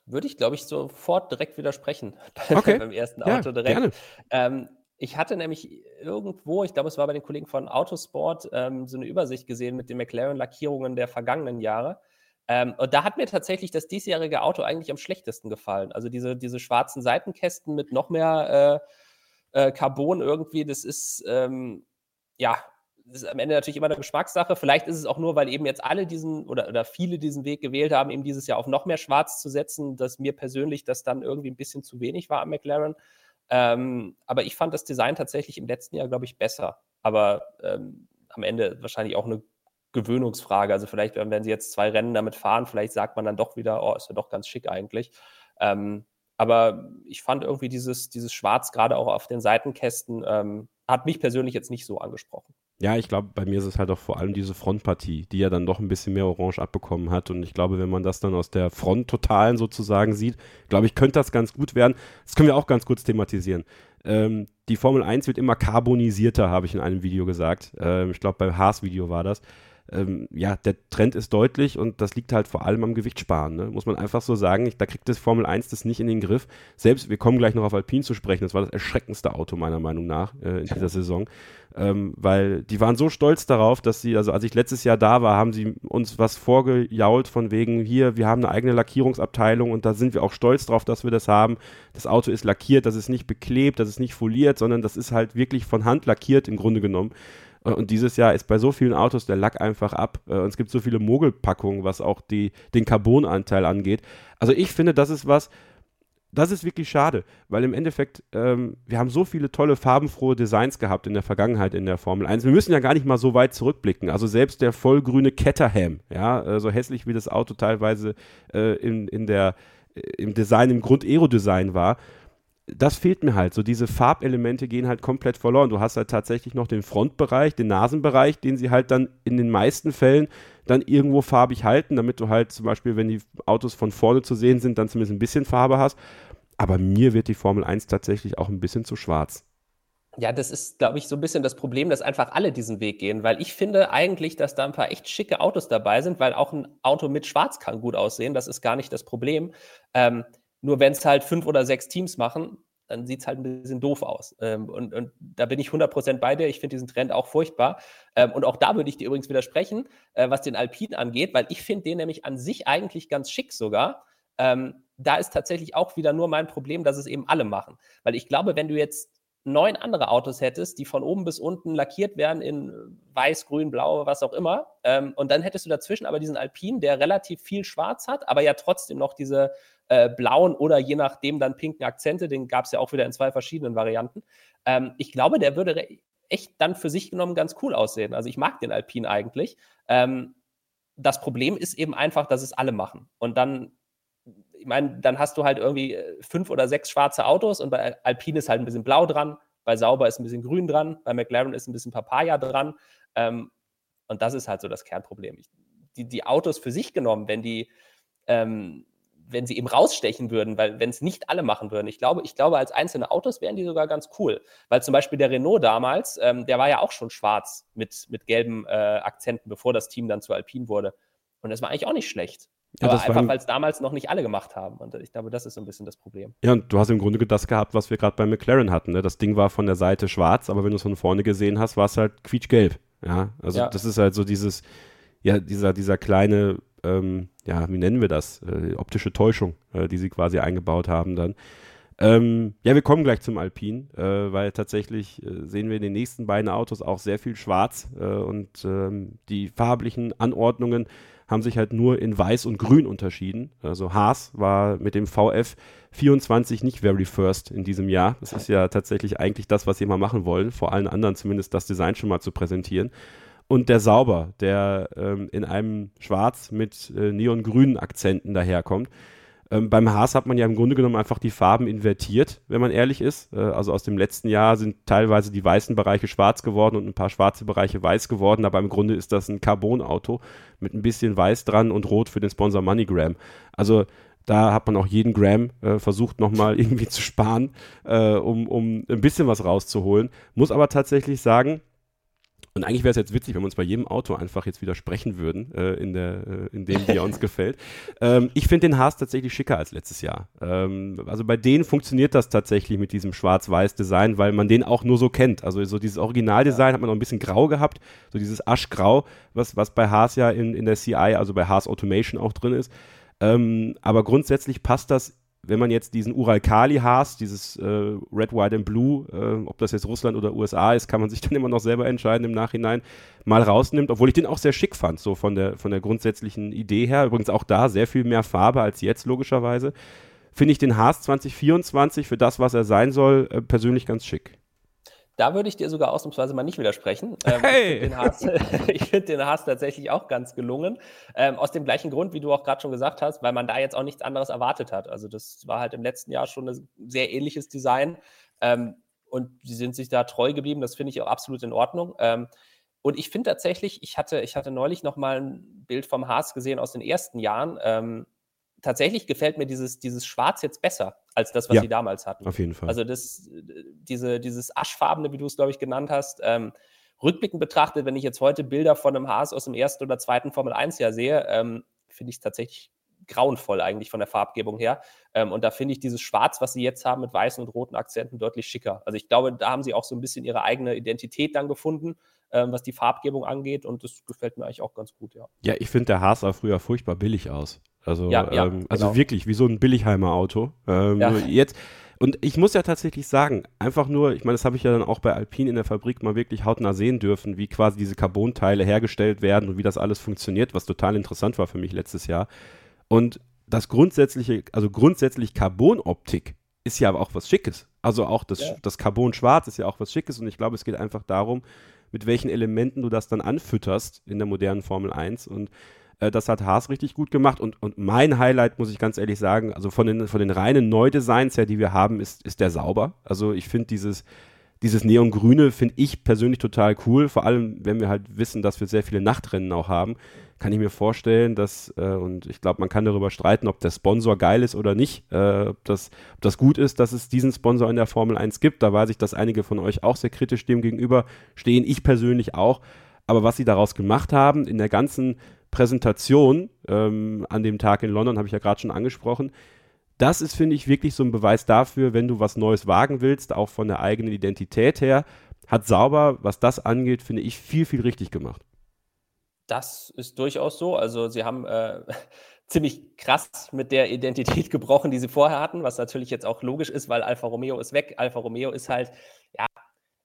[SPEAKER 3] würde ich, glaube ich, sofort direkt widersprechen okay. beim ersten Auto ja, direkt. Gerne. Ähm, ich hatte nämlich irgendwo, ich glaube, es war bei den Kollegen von Autosport, ähm, so eine Übersicht gesehen mit den McLaren-Lackierungen der vergangenen Jahre. Ähm, und da hat mir tatsächlich das diesjährige Auto eigentlich am schlechtesten gefallen. Also diese, diese schwarzen Seitenkästen mit noch mehr äh, äh, Carbon irgendwie, das ist, ähm, ja, das ist am Ende natürlich immer eine Geschmackssache. Vielleicht ist es auch nur, weil eben jetzt alle diesen oder, oder viele diesen Weg gewählt haben, eben dieses Jahr auf noch mehr Schwarz zu setzen, dass mir persönlich das dann irgendwie ein bisschen zu wenig war am McLaren. Ähm, aber ich fand das Design tatsächlich im letzten Jahr, glaube ich, besser. Aber ähm, am Ende wahrscheinlich auch eine Gewöhnungsfrage. Also vielleicht, wenn sie jetzt zwei Rennen damit fahren, vielleicht sagt man dann doch wieder, oh, ist ja doch ganz schick eigentlich. Ähm, aber ich fand irgendwie dieses, dieses Schwarz gerade auch auf den Seitenkästen, ähm, hat mich persönlich jetzt nicht so angesprochen.
[SPEAKER 2] Ja, ich glaube, bei mir ist es halt auch vor allem diese Frontpartie, die ja dann doch ein bisschen mehr Orange abbekommen hat. Und ich glaube, wenn man das dann aus der Front-Totalen sozusagen sieht, glaube ich, könnte das ganz gut werden. Das können wir auch ganz kurz thematisieren. Ähm, die Formel 1 wird immer carbonisierter, habe ich in einem Video gesagt. Ähm, ich glaube, beim Haas-Video war das. Ähm, ja, der Trend ist deutlich und das liegt halt vor allem am Gewichtsparen. Ne? Muss man einfach so sagen. Ich, da kriegt das Formel 1 das nicht in den Griff. Selbst, wir kommen gleich noch auf Alpine zu sprechen, das war das erschreckendste Auto meiner Meinung nach äh, in dieser Saison. Ähm, weil die waren so stolz darauf, dass sie, also als ich letztes Jahr da war, haben sie uns was vorgejault von wegen, hier, wir haben eine eigene Lackierungsabteilung und da sind wir auch stolz drauf, dass wir das haben. Das Auto ist lackiert, das ist nicht beklebt, das ist nicht foliert, sondern das ist halt wirklich von Hand lackiert im Grunde genommen. Äh, und dieses Jahr ist bei so vielen Autos der Lack einfach ab. Äh, und es gibt so viele Mogelpackungen, was auch die, den Carbonanteil angeht. Also ich finde, das ist was, das ist wirklich schade, weil im Endeffekt, ähm, wir haben so viele tolle, farbenfrohe Designs gehabt in der Vergangenheit in der Formel 1. Wir müssen ja gar nicht mal so weit zurückblicken. Also selbst der vollgrüne Caterham, ja, äh, so hässlich wie das Auto teilweise äh, in, in der, im Design, im Grund-Aero-Design war, das fehlt mir halt. So diese Farbelemente gehen halt komplett verloren. Du hast halt tatsächlich noch den Frontbereich, den Nasenbereich, den sie halt dann in den meisten Fällen dann irgendwo farbig halten, damit du halt zum Beispiel, wenn die Autos von vorne zu sehen sind, dann zumindest ein bisschen Farbe hast. Aber mir wird die Formel 1 tatsächlich auch ein bisschen zu schwarz.
[SPEAKER 3] Ja, das ist, glaube ich, so ein bisschen das Problem, dass einfach alle diesen Weg gehen, weil ich finde eigentlich, dass da ein paar echt schicke Autos dabei sind, weil auch ein Auto mit Schwarz kann gut aussehen. Das ist gar nicht das Problem. Ähm, nur wenn es halt fünf oder sechs Teams machen, dann sieht es halt ein bisschen doof aus. Ähm, und, und, da bin ich 100% bei dir. Ich finde diesen Trend auch furchtbar. Ähm, und auch da würde ich dir übrigens widersprechen, äh, was den Alpin angeht, weil ich finde den nämlich an sich eigentlich ganz schick sogar. Ähm, da ist tatsächlich auch wieder nur mein Problem, dass es eben alle machen. Weil ich glaube, wenn du jetzt neun andere Autos hättest, die von oben bis unten lackiert werden in weiß, grün, blau, was auch immer. Ähm, und dann hättest du dazwischen aber diesen Alpin, der relativ viel schwarz hat, aber ja trotzdem noch diese äh, blauen oder je nachdem dann pinken Akzente. Den gab es ja auch wieder in zwei verschiedenen Varianten. Ähm, ich glaube, der würde echt dann für sich genommen ganz cool aussehen. Also ich mag den Alpin eigentlich. Ähm, das Problem ist eben einfach, dass es alle machen. Und dann ich meine, dann hast du halt irgendwie äh, fünf oder sechs schwarze Autos und bei Alpine ist halt ein bisschen blau dran, bei Sauber ist ein bisschen grün dran, bei McLaren ist ein bisschen Papaya dran. Ähm, und das ist halt so das Kernproblem. Ich, die, die, Autos für sich genommen, wenn die, ähm, wenn sie eben rausstechen würden, weil wenn es nicht alle machen würden, ich glaube, ich glaube, als einzelne Autos wären die sogar ganz cool. Weil zum Beispiel der Renault damals, ähm, der war ja auch schon schwarz mit, mit gelben äh, Akzenten, bevor das Team dann zu Alpine wurde. Und das war eigentlich auch nicht schlecht. Ja, Aber einfach, weil es damals noch nicht alle gemacht haben. Und ich glaube, das ist so ein bisschen das Problem.
[SPEAKER 2] Ja, und du hast im Grunde das gehabt, was wir gerade bei McLaren hatten. Ne? Das Ding war von der Seite schwarz, aber wenn du es von vorne gesehen hast, war es halt quietschgelb. Ja, also ja. das ist halt so dieses, ja, dieser, dieser kleine, ähm, ja, wie nennen wir das? Äh, optische Täuschung, äh, die sie quasi eingebaut haben dann. Ähm, ja, wir kommen gleich zum Alpin, äh, weil tatsächlich äh, sehen wir in den nächsten beiden Autos auch sehr viel Schwarz äh, und ähm, die farblichen Anordnungen haben sich halt nur in Weiß und Grün unterschieden. Also Haas war mit dem VF 24 nicht very first in diesem Jahr. Das ist ja tatsächlich eigentlich das, was sie mal machen wollen, vor allen anderen zumindest das Design schon mal zu präsentieren. Und der Sauber, der ähm, in einem Schwarz mit äh, neongrünen Akzenten daherkommt. Ähm, beim Haas hat man ja im Grunde genommen einfach die Farben invertiert, wenn man ehrlich ist. Äh, also aus dem letzten Jahr sind teilweise die weißen Bereiche schwarz geworden und ein paar schwarze Bereiche weiß geworden, aber im Grunde ist das ein Carbon-Auto mit ein bisschen weiß dran und rot für den Sponsor MoneyGram. Also da hat man auch jeden Gram äh, versucht nochmal irgendwie zu sparen, äh, um, um ein bisschen was rauszuholen. Muss aber tatsächlich sagen, und eigentlich wäre es jetzt witzig, wenn wir uns bei jedem Auto einfach jetzt widersprechen würden, äh, in, der, äh, in dem, der uns gefällt. Ähm, ich finde den Haas tatsächlich schicker als letztes Jahr. Ähm, also bei denen funktioniert das tatsächlich mit diesem Schwarz-Weiß-Design, weil man den auch nur so kennt. Also so dieses Originaldesign ja. hat man noch ein bisschen grau gehabt, so dieses Aschgrau, was, was bei Haas ja in, in der CI, also bei Haas Automation auch drin ist. Ähm, aber grundsätzlich passt das wenn man jetzt diesen Ural-Kali-Haas, dieses äh, Red, White and Blue, äh, ob das jetzt Russland oder USA ist, kann man sich dann immer noch selber entscheiden im Nachhinein, mal rausnimmt, obwohl ich den auch sehr schick fand, so von der, von der grundsätzlichen Idee her. Übrigens auch da sehr viel mehr Farbe als jetzt, logischerweise. Finde ich den Haas 2024 für das, was er sein soll, äh, persönlich ganz schick.
[SPEAKER 3] Da würde ich dir sogar ausnahmsweise mal nicht widersprechen. Ähm, hey. Ich finde den, Haas tatsächlich auch ganz gelungen. Ähm, aus dem gleichen Grund, wie du auch gerade schon gesagt hast, weil man da jetzt auch nichts anderes erwartet hat. Also das war halt im letzten Jahr schon ein sehr ähnliches Design. Ähm, und sie sind sich da treu geblieben. Das finde ich auch absolut in Ordnung. Ähm, und ich finde tatsächlich, ich hatte, ich hatte neulich noch mal ein Bild vom Haas gesehen aus den ersten Jahren. Tatsächlich gefällt mir dieses, dieses Schwarz jetzt besser als das, was ja, sie damals hatten.
[SPEAKER 2] Auf jeden Fall.
[SPEAKER 3] Also das, diese, dieses Aschfarbene, wie du es, glaube ich, genannt hast, ähm, rückblickend betrachtet, wenn ich jetzt heute Bilder von einem Haas aus dem ersten oder zweiten Formel 1 Jahr sehe, ähm, finde ich es tatsächlich grauenvoll eigentlich von der Farbgebung her. Ähm, und da finde ich dieses Schwarz, was sie jetzt haben mit weißen und roten Akzenten, deutlich schicker. Also ich glaube, da haben sie auch so ein bisschen ihre eigene Identität dann gefunden, ähm, was die Farbgebung angeht. Und das gefällt mir eigentlich auch ganz gut, ja.
[SPEAKER 2] Ja, ich finde, der Haas sah früher furchtbar billig aus. Also,
[SPEAKER 3] ja, ja,
[SPEAKER 2] ähm, also
[SPEAKER 3] genau.
[SPEAKER 2] wirklich wie so ein Billigheimer Auto. Ähm,
[SPEAKER 3] Ja.
[SPEAKER 2] Jetzt und ich muss ja tatsächlich sagen, einfach nur, ich meine, das habe ich ja dann auch bei Alpine in der Fabrik mal wirklich hautnah sehen dürfen, wie quasi diese Carbonteile hergestellt werden und wie das alles funktioniert, was total interessant war für mich letztes Jahr. Und das grundsätzliche, also grundsätzlich Carbonoptik ist ja aber auch was Schickes. Also auch das,
[SPEAKER 3] Ja.
[SPEAKER 2] das Carbon schwarz ist ja auch was Schickes und ich glaube, es geht einfach darum, mit welchen Elementen du das dann anfütterst in der modernen Formel 1 und äh, das hat Haas richtig gut gemacht. Und, und mein Highlight, muss ich ganz ehrlich sagen, also von den, von den reinen Neudesigns her, die wir haben, ist, ist der sauber. Also ich finde dieses, dieses Neongrüne finde ich persönlich total cool, vor allem wenn wir halt wissen, dass wir sehr viele Nachtrennen auch haben, kann ich mir vorstellen, dass, äh, und ich glaube, man kann darüber streiten, ob der Sponsor geil ist oder nicht, äh, ob, das, ob das gut ist, dass es diesen Sponsor in der Formel 1 gibt. Da weiß ich, dass einige von euch auch sehr kritisch dem gegenüber stehen, ich persönlich auch. Aber was sie daraus gemacht haben, in der ganzen Präsentation ähm, an dem Tag in London, habe ich ja gerade schon angesprochen, das ist, finde ich, wirklich so ein Beweis dafür, wenn du was Neues wagen willst, auch von der eigenen Identität her, hat sauber, was das angeht, finde ich, viel, viel richtig gemacht.
[SPEAKER 3] Das ist durchaus so. Also sie haben äh, ziemlich krass mit der Identität gebrochen, die sie vorher hatten, was natürlich jetzt auch logisch ist, weil Alfa Romeo ist weg. Alfa Romeo ist halt, ja,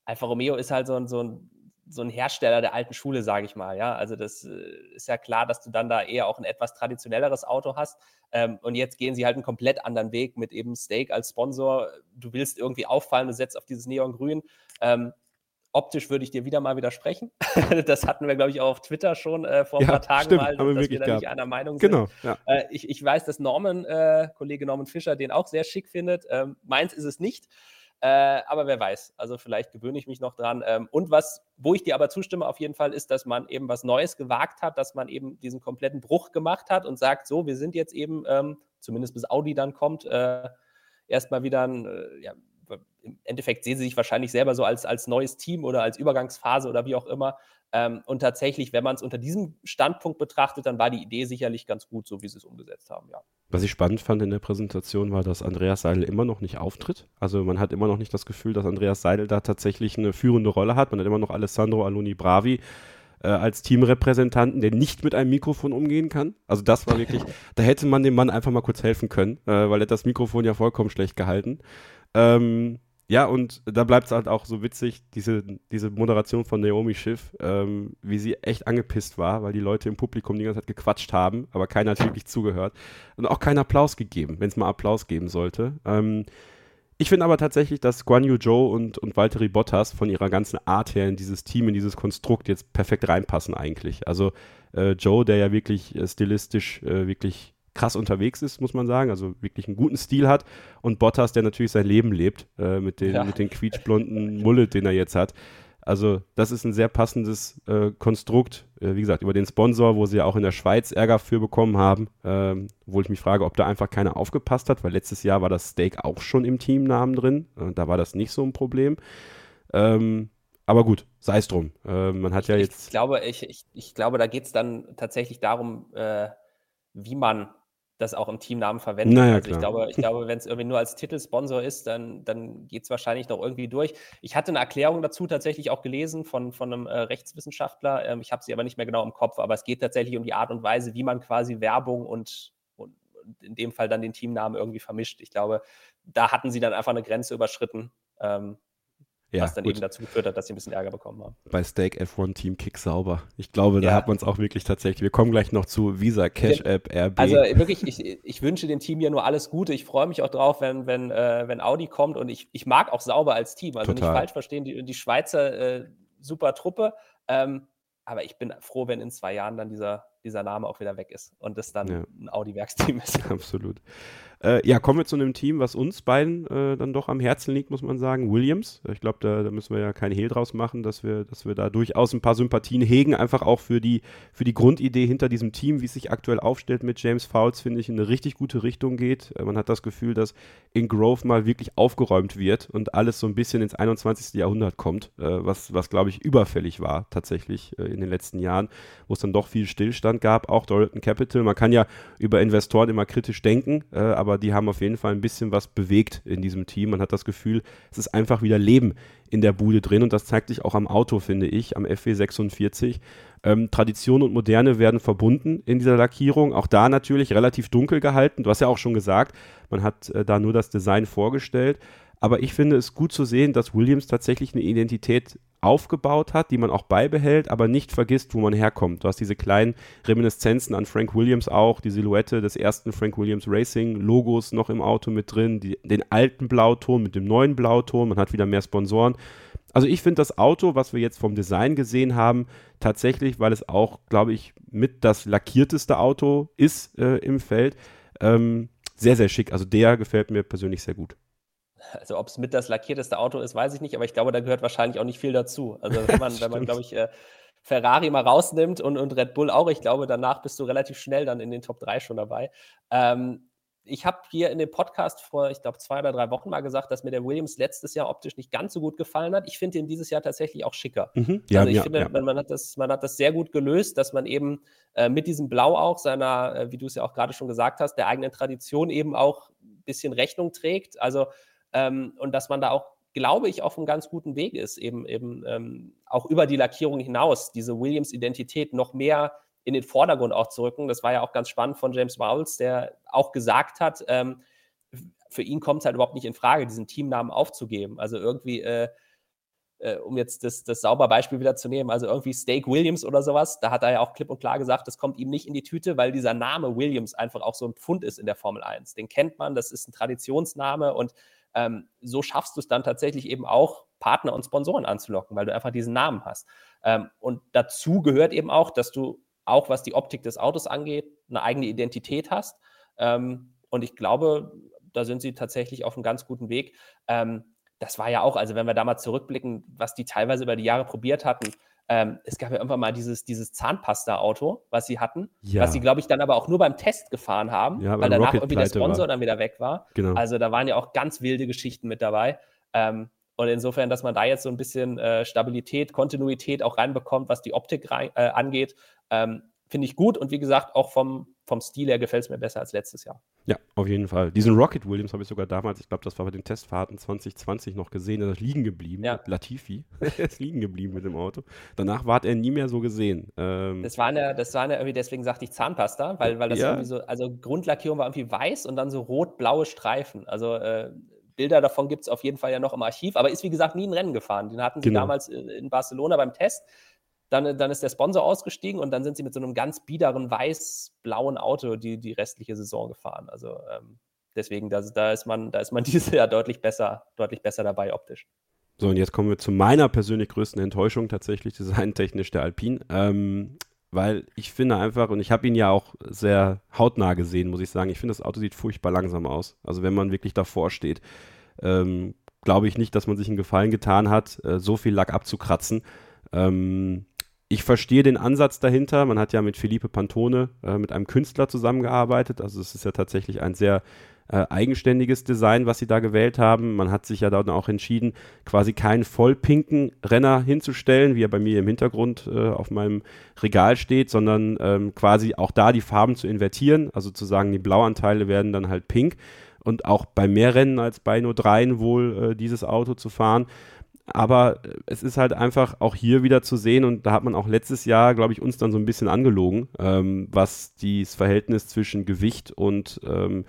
[SPEAKER 3] Alfa Romeo ist halt so ein, so ein, so ein Hersteller der alten Schule, sage ich mal. Ja, also das äh, ist ja klar, dass du dann da eher auch ein etwas traditionelleres Auto hast. Ähm, und jetzt gehen sie halt einen komplett anderen Weg mit eben Steak als Sponsor. Du willst irgendwie auffallen, du setzt auf dieses Neongrün. Ähm, optisch würde ich dir wieder mal widersprechen. das hatten wir, glaube ich, auch auf Twitter schon äh, vor ein
[SPEAKER 2] Ja,
[SPEAKER 3] paar Tagen
[SPEAKER 2] stimmt,
[SPEAKER 3] mal,
[SPEAKER 2] wir
[SPEAKER 3] dass wir da nicht
[SPEAKER 2] gehabt.
[SPEAKER 3] einer Meinung sind.
[SPEAKER 2] Genau, ja.
[SPEAKER 3] Äh, ich, ich weiß, dass Norman, äh, Kollege Norman Fischer, den auch sehr schick findet. Ähm, meins ist es nicht. Äh, aber wer weiß, also vielleicht gewöhne ich mich noch dran. Ähm, und was, wo ich dir aber zustimme auf jeden Fall, ist, dass man eben was Neues gewagt hat, dass man eben diesen kompletten Bruch gemacht hat und sagt, so, wir sind jetzt eben, ähm, zumindest bis Audi dann kommt, äh, erstmal wieder ein, äh, ja, im Endeffekt sehen sie sich wahrscheinlich selber so als, als neues Team oder als Übergangsphase oder wie auch immer. Ähm, und tatsächlich, wenn man es unter diesem Standpunkt betrachtet, dann war die Idee sicherlich ganz gut, so wie sie es umgesetzt haben, ja.
[SPEAKER 2] Was ich spannend fand in der Präsentation war, dass Andreas Seidel immer noch nicht auftritt. Also man hat immer noch nicht das Gefühl, dass Andreas Seidel da tatsächlich eine führende Rolle hat. Man hat immer noch Alessandro Aloni Bravi äh, als Teamrepräsentanten, der nicht mit einem Mikrofon umgehen kann. Also das war wirklich, da hätte man dem Mann einfach mal kurz helfen können, äh, weil er hat das Mikrofon ja vollkommen schlecht gehalten. Ähm, ja, und da bleibt es halt auch so witzig, diese, diese Moderation von Naomi Schiff, ähm, wie sie echt angepisst war, weil die Leute im Publikum die ganze Zeit gequatscht haben, aber keiner hat wirklich zugehört und auch keinen Applaus gegeben, wenn es mal Applaus geben sollte. Ähm, ich finde aber tatsächlich, dass Guan Yu Zhou und, und Valtteri Bottas von ihrer ganzen Art her in dieses Team, in dieses Konstrukt jetzt perfekt reinpassen eigentlich. Also äh, Joe, der ja wirklich äh, stilistisch äh, wirklich krass unterwegs ist, muss man sagen, also wirklich einen guten Stil hat und Bottas, der natürlich sein Leben lebt äh, mit, den,
[SPEAKER 3] Ja.
[SPEAKER 2] mit den quietschblonden Mullet, den er jetzt hat. Also das ist ein sehr passendes äh, Konstrukt, äh, wie gesagt, über den Sponsor, wo sie ja auch in der Schweiz Ärger für bekommen haben, ähm, wo ich mich frage, ob da einfach keiner aufgepasst hat, weil letztes Jahr war das Steak auch schon im Teamnamen drin, äh, da war das nicht so ein Problem. Ähm, aber gut, sei es drum. Äh, man hat ja
[SPEAKER 3] Ich
[SPEAKER 2] jetzt...
[SPEAKER 3] glaube, ich, ich, ich glaube, da geht es dann tatsächlich darum, äh, wie man das auch im Teamnamen verwendet.
[SPEAKER 2] Naja,
[SPEAKER 3] also ich glaube, ich glaube, wenn es irgendwie nur als Titelsponsor ist, dann, dann geht es wahrscheinlich noch irgendwie durch. Ich hatte eine Erklärung dazu tatsächlich auch gelesen von, von einem äh, Rechtswissenschaftler. Ähm, ich habe sie aber nicht mehr genau im Kopf, aber es geht tatsächlich um die Art und Weise, wie man quasi Werbung und, und, und in dem Fall dann den Teamnamen irgendwie vermischt. Ich glaube, da hatten sie dann einfach eine Grenze überschritten. Ähm,
[SPEAKER 2] Ja,
[SPEAKER 3] was dann
[SPEAKER 2] gut.
[SPEAKER 3] eben dazu geführt hat, dass sie ein bisschen Ärger bekommen haben.
[SPEAKER 2] bei Steak F1 Team Kick sauber. Ich glaube, da
[SPEAKER 3] Ja.
[SPEAKER 2] hat man es auch wirklich tatsächlich. Wir kommen gleich noch zu Visa, Cash App, RB.
[SPEAKER 3] Also wirklich, ich, ich wünsche dem Team hier nur alles Gute. Ich freue mich auch drauf, wenn, wenn, äh, wenn Audi kommt und ich, ich mag auch sauber als Team. Also
[SPEAKER 2] Total.
[SPEAKER 3] nicht falsch verstehen, die, die Schweizer äh, super Truppe. Ähm, aber ich bin froh, wenn in zwei Jahren dann dieser, dieser Name auch wieder weg ist und das dann
[SPEAKER 2] Ja.
[SPEAKER 3] ein Audi-Werksteam ist.
[SPEAKER 2] Absolut. Äh, ja, kommen wir zu einem Team, was uns beiden äh, dann doch am Herzen liegt, muss man sagen. Williams. Ich glaube, da, da, müssen wir ja keinen Hehl draus machen, dass wir, dass wir da durchaus ein paar Sympathien hegen. Einfach auch für die, für die Grundidee hinter diesem Team, wie es sich aktuell aufstellt mit James Fowles, finde ich, in eine richtig gute Richtung geht. Äh, man hat das Gefühl, dass in Grove mal wirklich aufgeräumt wird und alles so ein bisschen ins 21. Jahrhundert kommt, äh, was, was glaube ich, überfällig war tatsächlich äh, in den letzten Jahren, wo es dann doch viel Stillstand gab. Auch Doralton Capital. Man kann ja über Investoren immer kritisch denken, äh, aber aber die haben auf jeden Fall ein bisschen was bewegt in diesem Team. Man hat das Gefühl, es ist einfach wieder Leben in der Bude drin und das zeigt sich auch am Auto, finde ich, am FW46. Ähm, Tradition und Moderne werden verbunden in dieser Lackierung. Auch da natürlich relativ dunkel gehalten. Du hast ja auch schon gesagt, man hat äh, da nur das Design vorgestellt. Aber ich finde es gut zu sehen, dass Williams tatsächlich eine Identität aufgebaut hat, die man auch beibehält, aber nicht vergisst, wo man herkommt. Du hast diese kleinen Reminiszenzen an Frank Williams auch, die Silhouette des ersten Frank Williams Racing Logos noch im Auto mit drin, die, den alten Blauton mit dem neuen Blauton, man hat wieder mehr Sponsoren. Also ich finde das Auto, was wir jetzt vom Design gesehen haben, tatsächlich, weil es auch, glaube ich, mit das lackierteste Auto ist äh, im Feld, ähm, sehr, sehr schick. Also der gefällt mir persönlich sehr gut.
[SPEAKER 3] Also ob es mit das lackierteste Auto ist, weiß ich nicht, aber ich glaube, da gehört wahrscheinlich auch nicht viel dazu. Also wenn man, wenn man glaube ich, äh, Ferrari mal rausnimmt und, und Red Bull auch, ich glaube, danach bist du relativ schnell dann in den Top 3 schon dabei. Ähm, ich habe hier in dem Podcast vor, ich glaube, zwei oder drei Wochen mal gesagt, dass mir der Williams letztes Jahr optisch nicht ganz so gut gefallen hat. Ich finde ihn dieses Jahr tatsächlich auch schicker. Mhm. Ja, also ich ja, finde, ja. Man, man, hat das, man hat das sehr gut gelöst, dass man eben äh, mit diesem Blau auch seiner, äh, wie du es ja auch gerade schon gesagt hast, der eigenen Tradition eben auch ein bisschen Rechnung trägt. Also ähm, und dass man da auch, glaube ich, auf einem ganz guten Weg ist, eben, eben ähm, auch über die Lackierung hinaus, diese Williams-Identität noch mehr in den Vordergrund auch zu rücken. Das war ja auch ganz spannend von James Vowles, der auch gesagt hat, ähm, für ihn kommt es halt überhaupt nicht in Frage, diesen Teamnamen aufzugeben. Also irgendwie, äh, äh, um jetzt das, das sauber Beispiel wieder zu nehmen, also irgendwie Steak Williams oder sowas, da hat er ja auch klipp und klar gesagt, das kommt ihm nicht in die Tüte, weil dieser Name Williams einfach auch so ein Pfund ist in der Formel 1. Den kennt man, das ist ein Traditionsname und ähm, so schaffst du es dann tatsächlich eben auch, Partner und Sponsoren anzulocken, weil du einfach diesen Namen hast. Ähm, und dazu gehört eben auch, dass du auch, was die Optik des Autos angeht, eine eigene Identität hast. Ähm, und ich glaube, da sind sie tatsächlich auf einem ganz guten Weg. Ähm, das war ja auch, also wenn wir da mal zurückblicken, was die teilweise über die Jahre probiert hatten, ähm, es gab ja irgendwann mal dieses, dieses Zahnpasta-Auto, was sie hatten, ja. was sie, glaube ich, dann aber auch nur beim Test gefahren haben, ja, weil danach Rocket irgendwie der Sponsor war. dann wieder weg war. Genau. Also da waren ja auch ganz wilde Geschichten mit dabei. Ähm, und insofern, dass man da jetzt so ein bisschen äh, Stabilität, Kontinuität auch reinbekommt, was die Optik rein, äh, angeht, ähm, finde ich gut. Und wie gesagt, auch vom, vom Stil her gefällt es mir besser als letztes Jahr.
[SPEAKER 2] Ja, auf jeden Fall. Diesen Rocket Williams habe ich sogar damals, ich glaube, das war bei den Testfahrten 2020 noch gesehen, er ist liegen geblieben. Ja. Latifi, ist liegen geblieben mit dem Auto. Danach war er nie mehr so gesehen.
[SPEAKER 3] Ähm, das war eine, das war eine irgendwie, deswegen sagte ich Zahnpasta, weil, weil das ja. irgendwie so, also Grundlackierung war irgendwie weiß und dann so rot-blaue Streifen. Also äh, Bilder davon gibt es auf jeden Fall ja noch im Archiv, aber ist wie gesagt nie ein Rennen gefahren. Den hatten sie genau. damals in Barcelona beim Test. Dann, dann ist der Sponsor ausgestiegen und dann sind sie mit so einem ganz biederen weiß-blauen Auto die, die restliche Saison gefahren. Also ähm, deswegen, da, da, ist man, da ist man dieses Jahr deutlich besser, deutlich besser dabei optisch.
[SPEAKER 2] So, und jetzt kommen wir zu meiner persönlich größten Enttäuschung tatsächlich, designtechnisch der Alpine. Ähm, weil ich finde einfach, und ich habe ihn ja auch sehr hautnah gesehen, muss ich sagen, ich finde, das Auto sieht furchtbar langsam aus. Also wenn man wirklich davor steht, ähm, glaube ich nicht, dass man sich einen Gefallen getan hat, äh, so viel Lack abzukratzen. Ähm, ich verstehe den Ansatz dahinter. Man hat ja mit Felipe Pantone, äh, mit einem Künstler zusammengearbeitet. Also es ist ja tatsächlich ein sehr äh, eigenständiges Design, was sie da gewählt haben. Man hat sich ja dann auch entschieden, quasi keinen vollpinken Renner hinzustellen, wie er bei mir im Hintergrund äh, auf meinem Regal steht, sondern ähm, quasi auch da die Farben zu invertieren. Also zu sagen, die Blauanteile werden dann halt pink und auch bei mehr Rennen als bei nur dreien wohl äh, dieses Auto zu fahren. Aber äh, es ist halt einfach auch hier wieder zu sehen und da hat man auch letztes Jahr, glaube ich, uns dann so ein bisschen angelogen, ähm, was das Verhältnis zwischen Gewicht und ähm,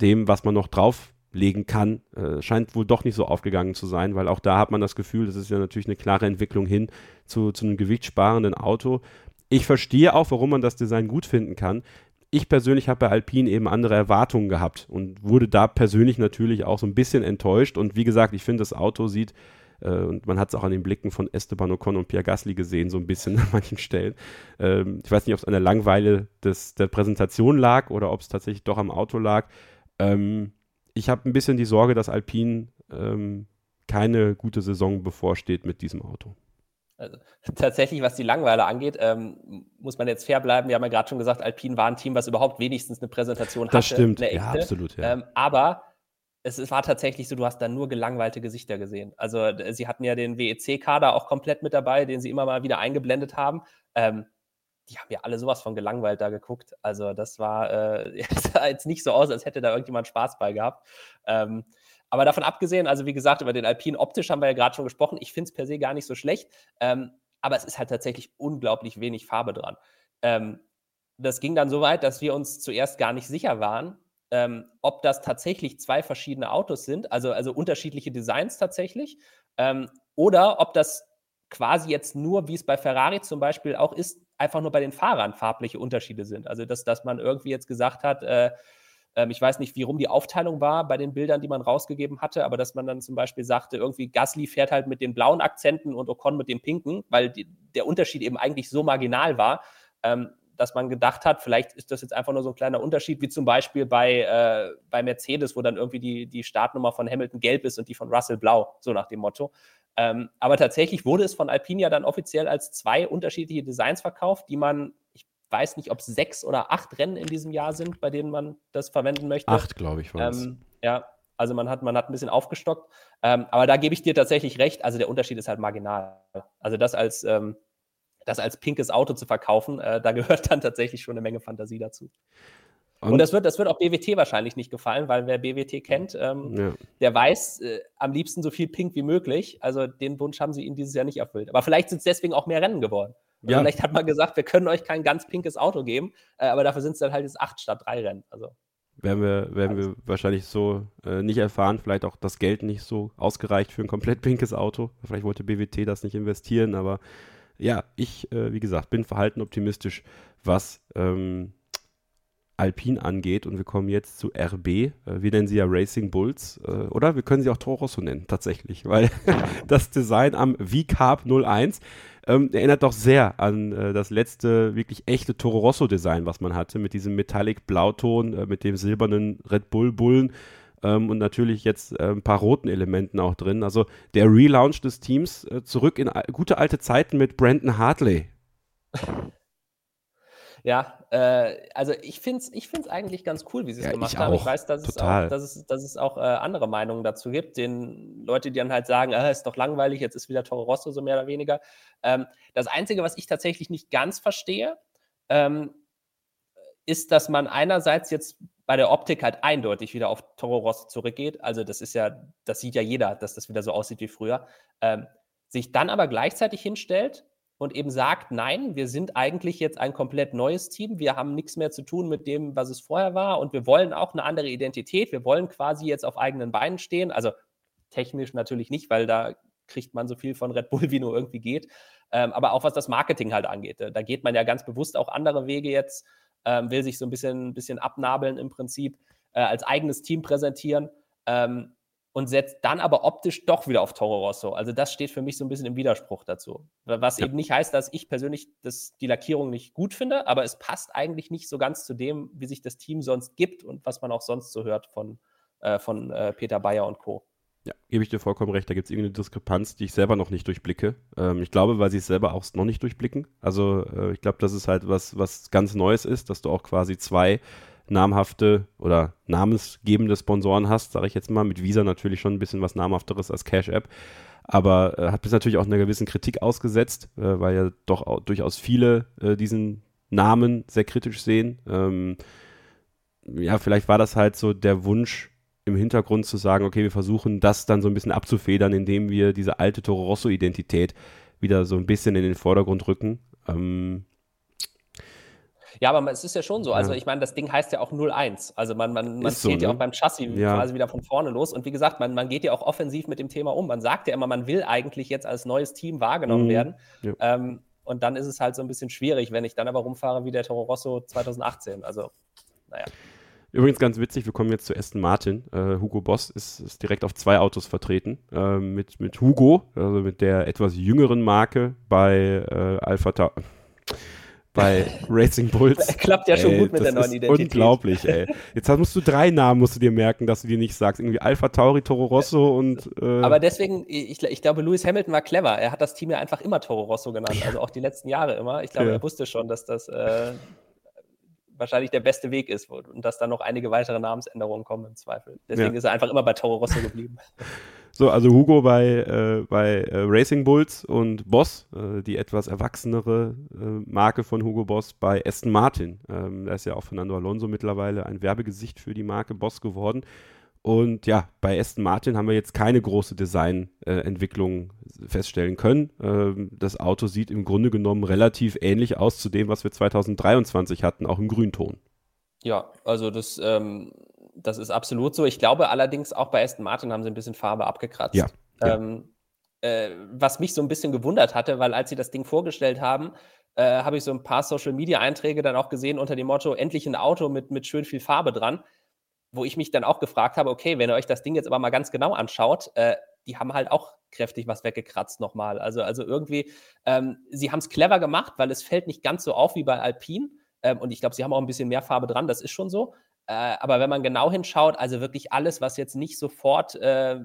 [SPEAKER 2] dem, was man noch drauflegen kann, äh, scheint wohl doch nicht so aufgegangen zu sein, weil auch da hat man das Gefühl, das ist ja natürlich eine klare Entwicklung hin zu, zu einem gewichtssparenden Auto. Ich verstehe auch, warum man das Design gut finden kann. Ich persönlich habe bei Alpine eben andere Erwartungen gehabt und wurde da persönlich natürlich auch so ein bisschen enttäuscht. Und wie gesagt, ich finde, das Auto sieht und man hat es auch an den Blicken von Esteban Ocon und Pierre Gasly gesehen, so ein bisschen an manchen Stellen. Ähm, ich weiß nicht, ob es an der Langweile des, der Präsentation lag oder ob es tatsächlich doch am Auto lag. Ähm, ich habe ein bisschen die Sorge, dass Alpine ähm, keine gute Saison bevorsteht mit diesem Auto.
[SPEAKER 3] Also, tatsächlich, was die Langweile angeht, ähm, muss man jetzt fair bleiben. Wir haben ja gerade schon gesagt, Alpine war ein Team, was überhaupt wenigstens eine Präsentation
[SPEAKER 2] das
[SPEAKER 3] hatte.
[SPEAKER 2] Stimmt. Ja, absolut. Ja.
[SPEAKER 3] Ähm, aber es, war tatsächlich so, du hast da nur gelangweilte Gesichter gesehen. Also sie hatten ja den WEC-Kader auch komplett mit dabei, den sie immer mal wieder eingeblendet haben. Ähm, die haben ja alle sowas von gelangweilt da geguckt. Also das war äh, sah jetzt nicht so aus, als hätte da irgendjemand Spaß bei gehabt. Ähm, aber davon abgesehen, also wie gesagt, über den Alpine optisch haben wir ja gerade schon gesprochen. Ich finde es per se gar nicht so schlecht. Ähm, aber es ist halt tatsächlich unglaublich wenig Farbe dran. Ähm, das ging dann so weit, dass wir uns zuerst gar nicht sicher waren, ähm, ob das tatsächlich zwei verschiedene Autos sind, also, also unterschiedliche Designs tatsächlich, ähm, oder ob das quasi jetzt nur, wie es bei Ferrari zum Beispiel auch ist, einfach nur bei den Fahrern farbliche Unterschiede sind. Also dass, dass man irgendwie jetzt gesagt hat, äh, äh, ich weiß nicht, wie rum die Aufteilung war bei den Bildern, die man rausgegeben hatte, aber dass man dann zum Beispiel sagte, irgendwie Gasly fährt halt mit den blauen Akzenten und Ocon mit den pinken, weil die, der Unterschied eben eigentlich so marginal war. Ähm, dass man gedacht hat, vielleicht ist das jetzt einfach nur so ein kleiner Unterschied, wie zum Beispiel bei, äh, bei Mercedes, wo dann irgendwie die, die Startnummer von Hamilton gelb ist und die von Russell blau, so nach dem Motto. Ähm, aber tatsächlich wurde es von Alpine ja dann offiziell als zwei unterschiedliche Designs verkauft, die man, ich weiß nicht, ob es sechs oder acht Rennen in diesem Jahr sind, bei denen man das verwenden möchte.
[SPEAKER 2] Acht, glaube ich, war
[SPEAKER 3] es. Ähm, ja, also man hat, man hat ein bisschen aufgestockt. Ähm, aber da gebe ich dir tatsächlich recht. Also der Unterschied ist halt marginal. Also das als, ähm, das als pinkes Auto zu verkaufen, äh, da gehört dann tatsächlich schon eine Menge Fantasie dazu. Und, und, das, wird, das wird auch BWT wahrscheinlich nicht gefallen, weil wer BWT kennt, ähm, ja. der weiß äh, am liebsten so viel pink wie möglich. Also den Wunsch haben sie ihnen dieses Jahr nicht erfüllt. Aber vielleicht sind es deswegen auch mehr Rennen geworden. Also ja. Vielleicht hat man gesagt, wir können euch kein ganz pinkes Auto geben, äh, aber dafür sind es dann halt jetzt acht statt drei Rennen. Also
[SPEAKER 2] werden wir, werden wir wahrscheinlich so äh, nicht erfahren. Vielleicht auch das Geld nicht so ausgereicht für ein komplett pinkes Auto. Vielleicht wollte BWT das nicht investieren, aber ja, ich, äh, wie gesagt, bin verhalten optimistisch, was ähm, Alpine angeht. Und wir kommen jetzt zu RB. Äh, wir nennen sie ja Racing Bulls. Äh, oder wir können sie auch Toro Rosso nennen, tatsächlich. Weil das Design am V-Carb 01 ähm, erinnert doch sehr an äh, das letzte wirklich echte Toro Rosso Design, was man hatte. Mit diesem Metallic Blauton, äh, mit dem silbernen Red Bull Bullen ähm, und natürlich jetzt äh, ein paar roten Elementen auch drin. Also der Relaunch des Teams äh, zurück in gute alte Zeiten mit Brandon Hartley.
[SPEAKER 3] Ja, äh, also ich finde es ich find's eigentlich ganz cool, wie sie es ja, gemacht ich haben. Ich weiß, dass es auch, dass es, dass es auch äh, andere Meinungen dazu gibt. Den Leute, die dann halt sagen, äh, ist doch langweilig, jetzt ist wieder Toro Rosso, so mehr oder weniger. Ähm, das Einzige, was ich tatsächlich nicht ganz verstehe, ähm, ist, dass man einerseits jetzt bei der Optik halt eindeutig wieder auf Toro Rosso zurückgeht. Also das ist ja, das sieht ja jeder, dass das wieder so aussieht wie früher. Ähm, sich dann aber gleichzeitig hinstellt und eben sagt, nein, wir sind eigentlich jetzt ein komplett neues Team, wir haben nichts mehr zu tun mit dem, was es vorher war. Und wir wollen auch eine andere Identität, wir wollen quasi jetzt auf eigenen Beinen stehen, also technisch natürlich nicht, weil da kriegt man so viel von Red Bull, wie nur irgendwie geht, ähm, aber auch was das Marketing halt angeht, da geht man ja ganz bewusst auch andere Wege jetzt, ähm, will sich so ein bisschen, bisschen abnabeln im Prinzip, äh, als eigenes Team präsentieren ähm, und setzt dann aber optisch doch wieder auf Toro Rosso. Also das steht für mich so ein bisschen im Widerspruch dazu. Was ja. eben nicht heißt, dass ich persönlich das, die Lackierung nicht gut finde, aber es passt eigentlich nicht so ganz zu dem, wie sich das Team sonst gibt und was man auch sonst so hört von, äh, von äh, Peter Bayer und Co.
[SPEAKER 2] Ja, gebe ich dir vollkommen recht. Da gibt es irgendeine Diskrepanz, die ich selber noch nicht durchblicke. Ähm, ich glaube, weil sie es selber auch noch nicht durchblicken. Also äh, ich glaube, das ist halt was, was ganz Neues ist, dass du auch quasi zwei namhafte oder namensgebende Sponsoren hast, sage ich jetzt mal. Mit Visa natürlich schon ein bisschen was namhafteres als Cash App. Aber äh, hat bis natürlich auch einer gewissen Kritik ausgesetzt, äh, weil ja doch auch, durchaus viele äh, diesen Namen sehr kritisch sehen. Ähm, ja, vielleicht war das halt so der Wunsch, im Hintergrund zu sagen, okay, wir versuchen das dann so ein bisschen abzufedern, indem wir diese alte Toro Rosso-Identität wieder so ein bisschen in den Vordergrund rücken. Ähm,
[SPEAKER 3] ja, aber es ist ja schon so. Also, ich meine, das Ding heißt ja auch 0-1. Also, man, man, man so, ja ne? auch beim Chassis ja. quasi wieder von vorne los. Und wie gesagt, man, man geht ja auch offensiv mit dem Thema um. Man sagt ja immer, man will eigentlich jetzt als neues Team wahrgenommen mhm. werden. Ja. Ähm, und dann ist es halt so ein bisschen schwierig, wenn ich dann aber rumfahre wie der Toro Rosso 2018. Also, naja.
[SPEAKER 2] Übrigens ganz witzig, wir kommen jetzt zu Aston Martin. Äh, Hugo Boss ist, ist, direkt auf zwei Autos vertreten. Äh, mit, mit Hugo, also mit der etwas jüngeren Marke bei äh, Alpha Ta bei Racing Bulls.
[SPEAKER 3] Klappt ja schon ey, gut mit der neuen Identität.
[SPEAKER 2] Unglaublich, ey. Jetzt musst du drei Namen, musst du dir merken, dass du dir nicht sagst. Irgendwie Alpha Tauri, Toro Rosso und.
[SPEAKER 3] Äh Aber deswegen, ich, ich, glaube, Lewis Hamilton war clever. Er hat das Team ja einfach immer Toro Rosso genannt. Also auch die letzten Jahre immer. Ich glaube, ja. er wusste schon, dass das. Äh, wahrscheinlich der beste Weg ist und dass da noch einige weitere Namensänderungen kommen im Zweifel. Deswegen ja. ist er einfach immer bei Toro Rosso geblieben.
[SPEAKER 2] So, also Hugo bei, äh, bei äh, Racing Bulls und Boss, äh, die etwas erwachsenere äh, Marke von Hugo Boss bei Aston Martin. Ähm, da ist ja auch Fernando Alonso mittlerweile ein Werbegesicht für die Marke Boss geworden. Und ja, bei Aston Martin haben wir jetzt keine große Designentwicklung feststellen können. Ähm, das Auto sieht im Grunde genommen relativ ähnlich aus zu dem, was wir 2023 hatten, auch im Grünton.
[SPEAKER 3] Ja, also das ähm, das ist absolut so. Ich glaube allerdings auch bei Aston Martin haben sie ein bisschen Farbe abgekratzt.
[SPEAKER 2] Ja.
[SPEAKER 3] Ähm, äh, was mich so ein bisschen gewundert hatte, weil als sie das Ding vorgestellt haben, äh, habe ich so ein paar Social Media Einträge dann auch gesehen unter dem Motto: endlich ein Auto mit, mit schön viel Farbe dran. Wo ich mich dann auch gefragt habe: Okay, wenn ihr euch das Ding jetzt aber mal ganz genau anschaut, äh, die haben halt auch kräftig was weggekratzt nochmal. Also, also irgendwie, ähm, sie haben es clever gemacht, weil es fällt nicht ganz so auf wie bei Alpine. Ähm, und ich glaube, sie haben auch ein bisschen mehr Farbe dran, das ist schon so. Äh, aber wenn man genau hinschaut, also wirklich alles, was jetzt nicht sofort, äh,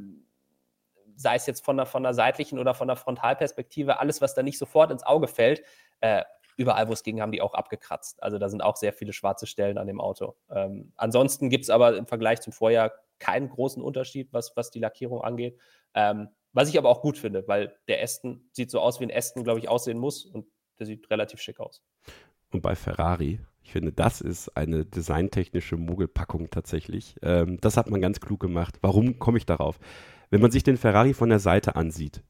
[SPEAKER 3] sei es jetzt von der, von der seitlichen oder von der Frontalperspektive, alles, was da nicht sofort ins Auge fällt, äh, überall, wo es ging, haben die auch abgekratzt. Also da sind auch sehr viele schwarze Stellen an dem Auto. Ähm, ansonsten gibt es aber im Vergleich zum Vorjahr keinen großen Unterschied, was, was die Lackierung angeht. Ähm, was ich aber auch gut finde, weil der Aston sieht so aus, wie ein Aston, glaube ich, aussehen muss und der sieht relativ schick aus.
[SPEAKER 2] Und bei Ferrari ich finde, das ist eine designtechnische Mogelpackung tatsächlich. Ähm, das hat man ganz klug gemacht. Warum komme ich darauf? Wenn man sich den Ferrari von der Seite ansieht,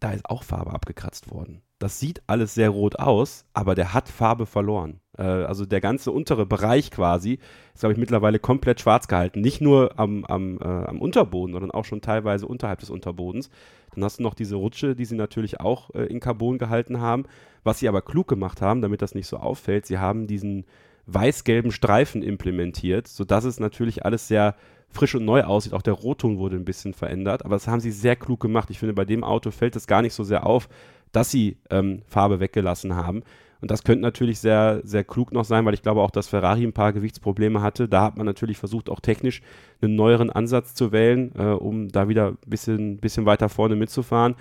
[SPEAKER 2] da ist auch Farbe abgekratzt worden. Das sieht alles sehr rot aus, aber der hat Farbe verloren. Äh, also der ganze untere Bereich quasi ist, glaube ich, mittlerweile komplett schwarz gehalten. Nicht nur am, am, äh, am Unterboden, sondern auch schon teilweise unterhalb des Unterbodens. Dann hast du noch diese Rutsche, die sie natürlich auch äh, in Carbon gehalten haben. Was sie aber klug gemacht haben, damit das nicht so auffällt, sie haben diesen weiß-gelben Streifen implementiert, sodass es natürlich alles sehr frisch und neu aussieht. Auch der Rotton wurde ein bisschen verändert, aber das haben sie sehr klug gemacht. Ich finde, bei dem Auto fällt es gar nicht so sehr auf, dass sie ähm, Farbe weggelassen haben. Und das könnte natürlich sehr, sehr klug noch sein, weil ich glaube auch, dass Ferrari ein paar Gewichtsprobleme hatte. Da hat man natürlich versucht, auch technisch einen neueren Ansatz zu wählen, äh, um da wieder ein bisschen, bisschen weiter vorne mitzufahren.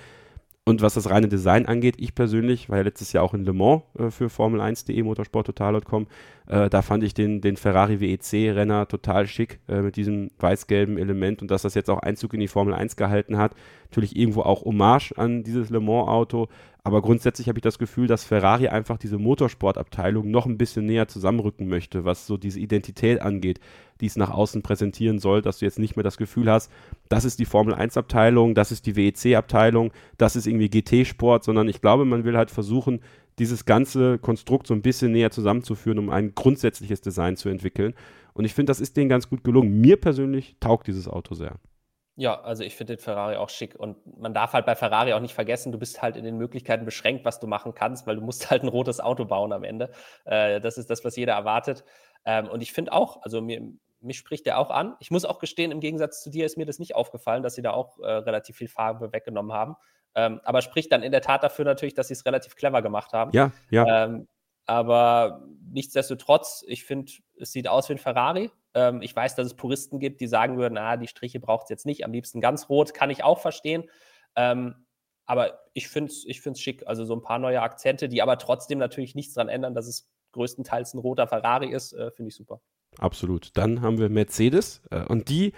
[SPEAKER 2] Und was das reine Design angeht, ich persönlich war ja letztes Jahr auch in Le Mans äh, für Formel1.de, motorsporttotal.com. Äh, da fand ich den, den Ferrari WEC-Renner total schick äh, mit diesem weiß-gelben Element und dass das jetzt auch Einzug in die Formel 1 gehalten hat. Natürlich irgendwo auch Hommage an dieses Le Mans-Auto, aber grundsätzlich habe ich das Gefühl, dass Ferrari einfach diese Motorsportabteilung noch ein bisschen näher zusammenrücken möchte, was so diese Identität angeht, die es nach außen präsentieren soll, dass du jetzt nicht mehr das Gefühl hast, das ist die Formel 1 Abteilung, das ist die WEC Abteilung, das ist irgendwie GT Sport, sondern ich glaube, man will halt versuchen, dieses ganze Konstrukt so ein bisschen näher zusammenzuführen, um ein grundsätzliches Design zu entwickeln. Und ich finde, das ist denen ganz gut gelungen. Mir persönlich taugt dieses Auto sehr.
[SPEAKER 3] Ja, also ich finde den Ferrari auch schick und man darf halt bei Ferrari auch nicht vergessen, du bist halt in den Möglichkeiten beschränkt, was du machen kannst, weil du musst halt ein rotes Auto bauen am Ende. Äh, das ist das, was jeder erwartet. Ähm, und ich finde auch, also mir, mich spricht der auch an. Ich muss auch gestehen, im Gegensatz zu dir ist mir das nicht aufgefallen, dass sie da auch äh, relativ viel Farbe weggenommen haben. Ähm, aber spricht dann in der Tat dafür natürlich, dass sie es relativ clever gemacht haben.
[SPEAKER 2] Ja, ja.
[SPEAKER 3] Ähm, aber nichtsdestotrotz, ich finde, es sieht aus wie ein Ferrari. Ähm, ich weiß, dass es Puristen gibt, die sagen würden, ah, die Striche braucht es jetzt nicht, am liebsten ganz rot, kann ich auch verstehen. Ähm, aber ich finde es ich schick. Also so ein paar neue Akzente, die aber trotzdem natürlich nichts daran ändern, dass es größtenteils ein roter Ferrari ist, äh, finde ich super.
[SPEAKER 2] Absolut. Dann haben wir Mercedes äh, und die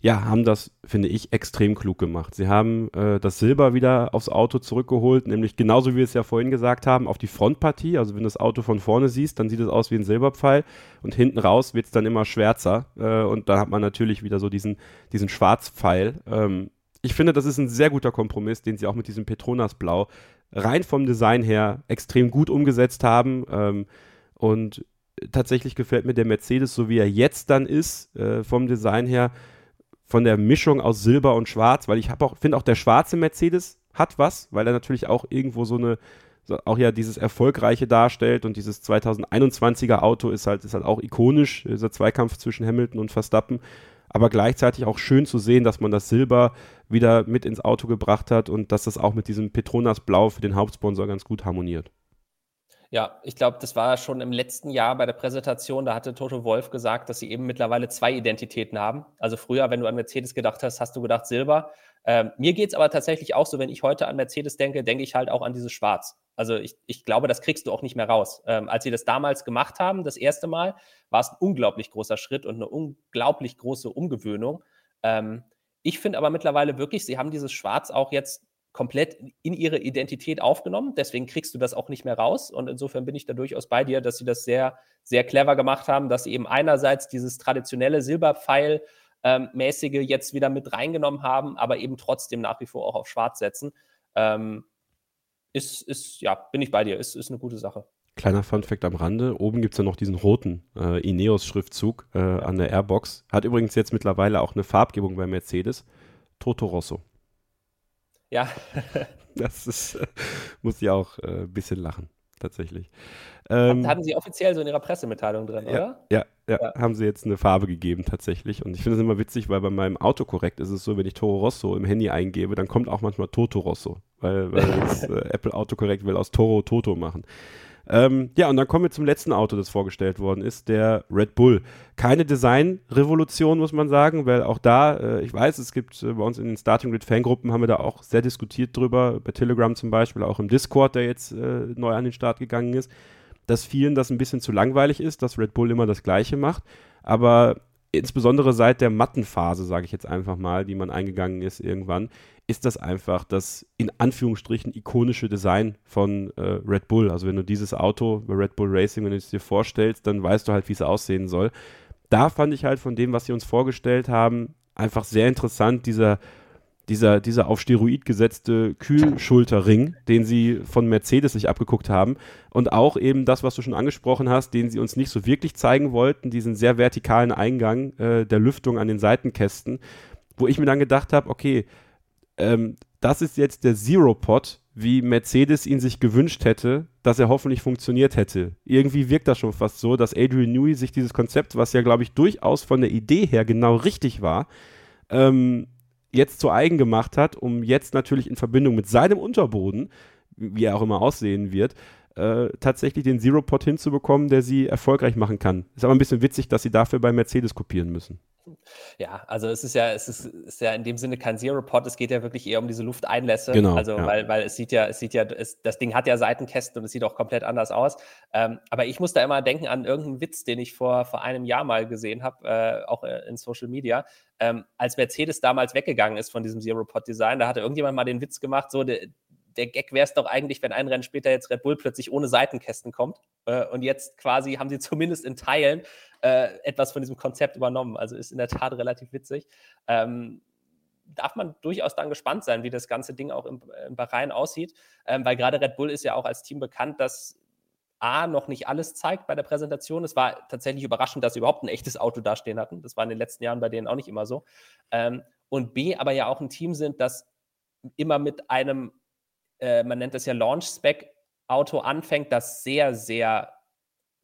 [SPEAKER 2] ja, haben das, finde ich, extrem klug gemacht. Sie haben äh, das Silber wieder aufs Auto zurückgeholt, nämlich genauso wie wir es ja vorhin gesagt haben, auf die Frontpartie. Also wenn du das Auto von vorne siehst, dann sieht es aus wie ein Silberpfeil und hinten raus wird es dann immer schwärzer äh, und dann hat man natürlich wieder so diesen, diesen Schwarzpfeil. Ähm, ich finde, das ist ein sehr guter Kompromiss, den sie auch mit diesem Petronas-Blau rein vom Design her extrem gut umgesetzt haben ähm, und tatsächlich gefällt mir der Mercedes, so wie er jetzt dann ist, äh, vom Design her, von der Mischung aus Silber und Schwarz, weil ich auch, finde auch der schwarze Mercedes hat was, weil er natürlich auch irgendwo so eine, auch ja dieses Erfolgreiche darstellt und dieses 2021er Auto ist halt, ist halt auch ikonisch, dieser Zweikampf zwischen Hamilton und Verstappen, aber gleichzeitig auch schön zu sehen, dass man das Silber wieder mit ins Auto gebracht hat und dass das auch mit diesem Petronas Blau für den Hauptsponsor ganz gut harmoniert.
[SPEAKER 3] Ja, ich glaube, das war schon im letzten Jahr bei der Präsentation, da hatte Toto Wolf gesagt, dass sie eben mittlerweile zwei Identitäten haben. Also früher, wenn du an Mercedes gedacht hast, hast du gedacht Silber. Ähm, mir geht es aber tatsächlich auch so, wenn ich heute an Mercedes denke, denke ich halt auch an dieses Schwarz. Also ich, ich glaube, das kriegst du auch nicht mehr raus. Ähm, als sie das damals gemacht haben, das erste Mal, war es ein unglaublich großer Schritt und eine unglaublich große Umgewöhnung. Ähm, ich finde aber mittlerweile wirklich, sie haben dieses Schwarz auch jetzt komplett in ihre Identität aufgenommen. Deswegen kriegst du das auch nicht mehr raus. Und insofern bin ich da durchaus bei dir, dass sie das sehr, sehr clever gemacht haben, dass sie eben einerseits dieses traditionelle Silberpfeil ähm, mäßige jetzt wieder mit reingenommen haben, aber eben trotzdem nach wie vor auch auf Schwarz setzen. Ähm, ist, ist, ja, bin ich bei dir, ist, ist eine gute Sache.
[SPEAKER 2] Kleiner Funfact am Rande, oben gibt es ja noch diesen roten äh, Ineos-Schriftzug äh, an der Airbox. Hat übrigens jetzt mittlerweile auch eine Farbgebung bei Mercedes. Toto Rosso.
[SPEAKER 3] Ja.
[SPEAKER 2] das ist, äh, muss ich auch äh, ein bisschen lachen, tatsächlich.
[SPEAKER 3] Ähm, hatten Sie offiziell so in Ihrer Pressemitteilung drin,
[SPEAKER 2] ja,
[SPEAKER 3] oder?
[SPEAKER 2] Ja, ja, ja, haben Sie jetzt eine Farbe gegeben, tatsächlich. Und ich finde es immer witzig, weil bei meinem Autokorrekt ist es so, wenn ich Toro Rosso im Handy eingebe, dann kommt auch manchmal Toto Rosso, weil, weil das äh, Apple Autokorrekt will aus Toro Toto machen. Ähm, ja, und dann kommen wir zum letzten Auto, das vorgestellt worden ist, der Red Bull. Keine Designrevolution, muss man sagen, weil auch da, äh, ich weiß, es gibt äh, bei uns in den Starting Grid Fangruppen, haben wir da auch sehr diskutiert drüber, bei Telegram zum Beispiel, auch im Discord, der jetzt äh, neu an den Start gegangen ist, dass vielen das ein bisschen zu langweilig ist, dass Red Bull immer das Gleiche macht. Aber insbesondere seit der Mattenphase, sage ich jetzt einfach mal, die man eingegangen ist irgendwann, ist das einfach das in Anführungsstrichen ikonische Design von äh, Red Bull. Also wenn du dieses Auto bei Red Bull Racing, wenn du es dir vorstellst, dann weißt du halt, wie es aussehen soll. Da fand ich halt von dem, was sie uns vorgestellt haben, einfach sehr interessant, dieser, dieser, dieser auf Steroid gesetzte Kühlschulterring, den sie von Mercedes sich abgeguckt haben. Und auch eben das, was du schon angesprochen hast, den sie uns nicht so wirklich zeigen wollten, diesen sehr vertikalen Eingang äh, der Lüftung an den Seitenkästen, wo ich mir dann gedacht habe, okay, ähm, das ist jetzt der Zero-Pod, wie Mercedes ihn sich gewünscht hätte, dass er hoffentlich funktioniert hätte. Irgendwie wirkt das schon fast so, dass Adrian Newey sich dieses Konzept, was ja, glaube ich, durchaus von der Idee her genau richtig war, ähm, jetzt zu eigen gemacht hat, um jetzt natürlich in Verbindung mit seinem Unterboden, wie er auch immer aussehen wird, äh, tatsächlich den Zero-Pod hinzubekommen, der sie erfolgreich machen kann. Ist aber ein bisschen witzig, dass sie dafür bei Mercedes kopieren müssen.
[SPEAKER 3] Ja, also es ist ja, es ist, ist ja in dem Sinne kein Zero-Pod, es geht ja wirklich eher um diese Lufteinlässe.
[SPEAKER 2] Genau.
[SPEAKER 3] Also,
[SPEAKER 2] ja.
[SPEAKER 3] weil, weil es sieht ja, es sieht ja, es, das Ding hat ja Seitenkästen und es sieht auch komplett anders aus. Ähm, aber ich muss da immer denken an irgendeinen Witz, den ich vor, vor einem Jahr mal gesehen habe, äh, auch äh, in Social Media. Ähm, als Mercedes damals weggegangen ist von diesem Zero-Pod-Design, da hatte irgendjemand mal den Witz gemacht, so, der, der Gag wäre es doch eigentlich, wenn ein Rennen später jetzt Red Bull plötzlich ohne Seitenkästen kommt. Äh, und jetzt quasi haben sie zumindest in Teilen äh, etwas von diesem Konzept übernommen. Also ist in der Tat relativ witzig. Ähm, darf man durchaus dann gespannt sein, wie das ganze Ding auch im, im Bahrain aussieht, ähm, weil gerade Red Bull ist ja auch als Team bekannt, dass A, noch nicht alles zeigt bei der Präsentation. Es war tatsächlich überraschend, dass sie überhaupt ein echtes Auto dastehen hatten. Das war in den letzten Jahren bei denen auch nicht immer so. Ähm, und B, aber ja auch ein Team sind, das immer mit einem äh, man nennt das ja Launch-Spec-Auto anfängt, das sehr, sehr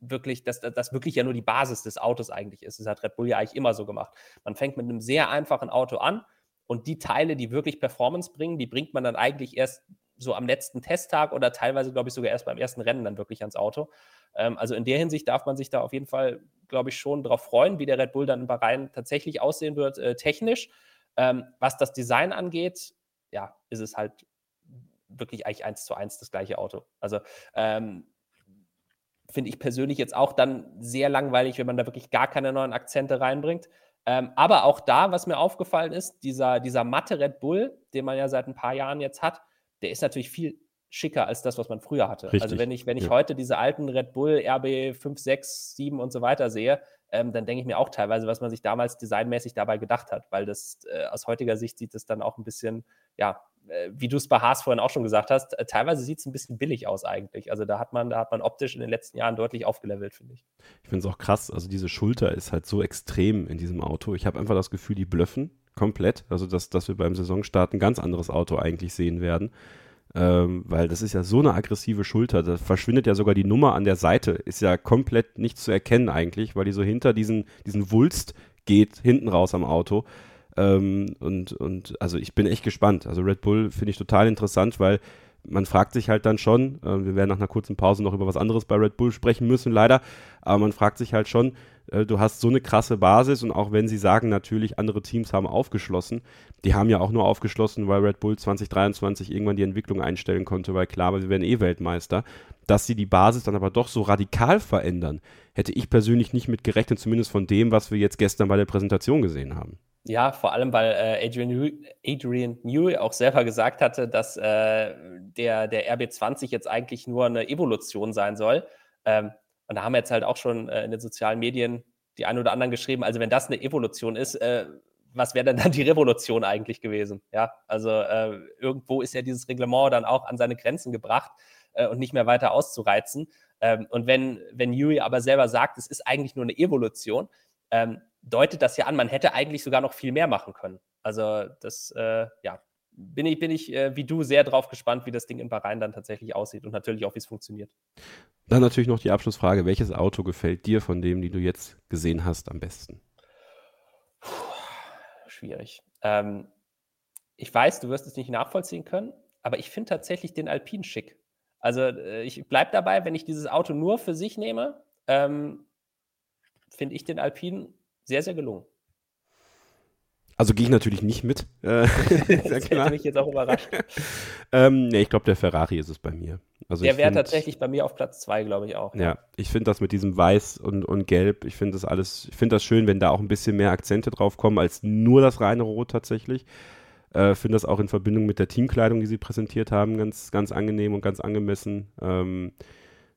[SPEAKER 3] wirklich, dass das wirklich ja nur die Basis des Autos eigentlich ist. Das hat Red Bull ja eigentlich immer so gemacht. Man fängt mit einem sehr einfachen Auto an und die Teile, die wirklich Performance bringen, die bringt man dann eigentlich erst so am letzten Testtag oder teilweise, glaube ich, sogar erst beim ersten Rennen dann wirklich ans Auto. Ähm, also in der Hinsicht darf man sich da auf jeden Fall, glaube ich, schon darauf freuen, wie der Red Bull dann in Bahrain tatsächlich aussehen wird, äh, technisch. Ähm, was das Design angeht, ja, ist es halt wirklich eigentlich eins zu eins das gleiche Auto. Also ähm, finde ich persönlich jetzt auch dann sehr langweilig, wenn man da wirklich gar keine neuen Akzente reinbringt. Ähm, aber auch da, was mir aufgefallen ist, dieser, dieser matte Red Bull, den man ja seit ein paar Jahren jetzt hat, der ist natürlich viel schicker als das, was man früher hatte.
[SPEAKER 2] Richtig.
[SPEAKER 3] Also wenn ich, wenn ich
[SPEAKER 2] Ja.
[SPEAKER 3] heute diese alten Red Bull RB 5, 6, 7 und so weiter sehe, ähm, dann denke ich mir auch teilweise, was man sich damals designmäßig dabei gedacht hat, weil das äh, aus heutiger Sicht sieht es dann auch ein bisschen, ja, äh, wie du es bei Haas vorhin auch schon gesagt hast, äh, teilweise sieht es ein bisschen billig aus eigentlich. Also da hat man, da hat man optisch in den letzten Jahren deutlich aufgelevelt, finde ich.
[SPEAKER 2] Ich finde es auch krass, also diese Schulter ist halt so extrem in diesem Auto. Ich habe einfach das Gefühl, die blöffen komplett. Also dass, dass wir beim Saisonstart ein ganz anderes Auto eigentlich sehen werden. Ähm, weil das ist ja so eine aggressive Schulter. Da verschwindet ja sogar die Nummer an der Seite. Ist ja komplett nicht zu erkennen eigentlich, weil die so hinter diesen, diesen Wulst geht, hinten raus am Auto. Ähm, und, und also ich bin echt gespannt. Also Red Bull finde ich total interessant, weil man fragt sich halt dann schon, äh, wir werden nach einer kurzen Pause noch über was anderes bei Red Bull sprechen müssen, leider, aber man fragt sich halt schon, äh, du hast so eine krasse Basis und auch wenn sie sagen, natürlich andere Teams haben aufgeschlossen, die haben ja auch nur aufgeschlossen, weil Red Bull 2023 irgendwann die Entwicklung einstellen konnte, weil klar war, sie werden eh Weltmeister, dass sie die Basis dann aber doch so radikal verändern, hätte ich persönlich nicht mit gerechnet, zumindest von dem, was wir jetzt gestern bei der Präsentation gesehen haben.
[SPEAKER 3] Ja, vor allem, weil äh, Adrian, Adrian Newey auch selber gesagt hatte, dass äh, der, der RB20 jetzt eigentlich nur eine Evolution sein soll. Ähm, und da haben wir jetzt halt auch schon äh, in den sozialen Medien die einen oder anderen geschrieben, also wenn das eine Evolution ist, äh, was wäre denn dann die Revolution eigentlich gewesen? Ja, also äh, irgendwo ist ja dieses Reglement dann auch an seine Grenzen gebracht äh, und nicht mehr weiter auszureizen. Ähm, und wenn, wenn Yui aber selber sagt, es ist eigentlich nur eine Evolution, ähm, deutet das ja an, man hätte eigentlich sogar noch viel mehr machen können. Also das, äh, ja, bin ich, bin ich äh, wie du sehr drauf gespannt, wie das Ding in Bahrain dann tatsächlich aussieht und natürlich auch, wie es funktioniert.
[SPEAKER 2] Dann natürlich noch die Abschlussfrage: Welches Auto gefällt dir von dem, die du jetzt gesehen hast, am besten?
[SPEAKER 3] Puh, schwierig. Ähm, ich weiß, du wirst es nicht nachvollziehen können, aber ich finde tatsächlich den Alpine schick. Also äh, ich bleibe dabei, wenn ich dieses Auto nur für sich nehme, ähm, finde ich den Alpine sehr, sehr gelungen.
[SPEAKER 2] Also gehe ich natürlich nicht mit. Äh,
[SPEAKER 3] das hätte mich jetzt auch überrascht.
[SPEAKER 2] ähm, nee, ich glaube, der Ferrari ist es bei mir. Also
[SPEAKER 3] der wäre tatsächlich bei mir auf Platz 2, glaube ich auch.
[SPEAKER 2] Ja, ich finde das mit diesem Weiß und, und Gelb, ich finde das alles, ich finde das schön, wenn da auch ein bisschen mehr Akzente drauf kommen, als nur das reine Rot tatsächlich. Äh, finde das auch in Verbindung mit der Teamkleidung, die sie präsentiert haben, ganz, ganz angenehm und ganz angemessen. Ähm,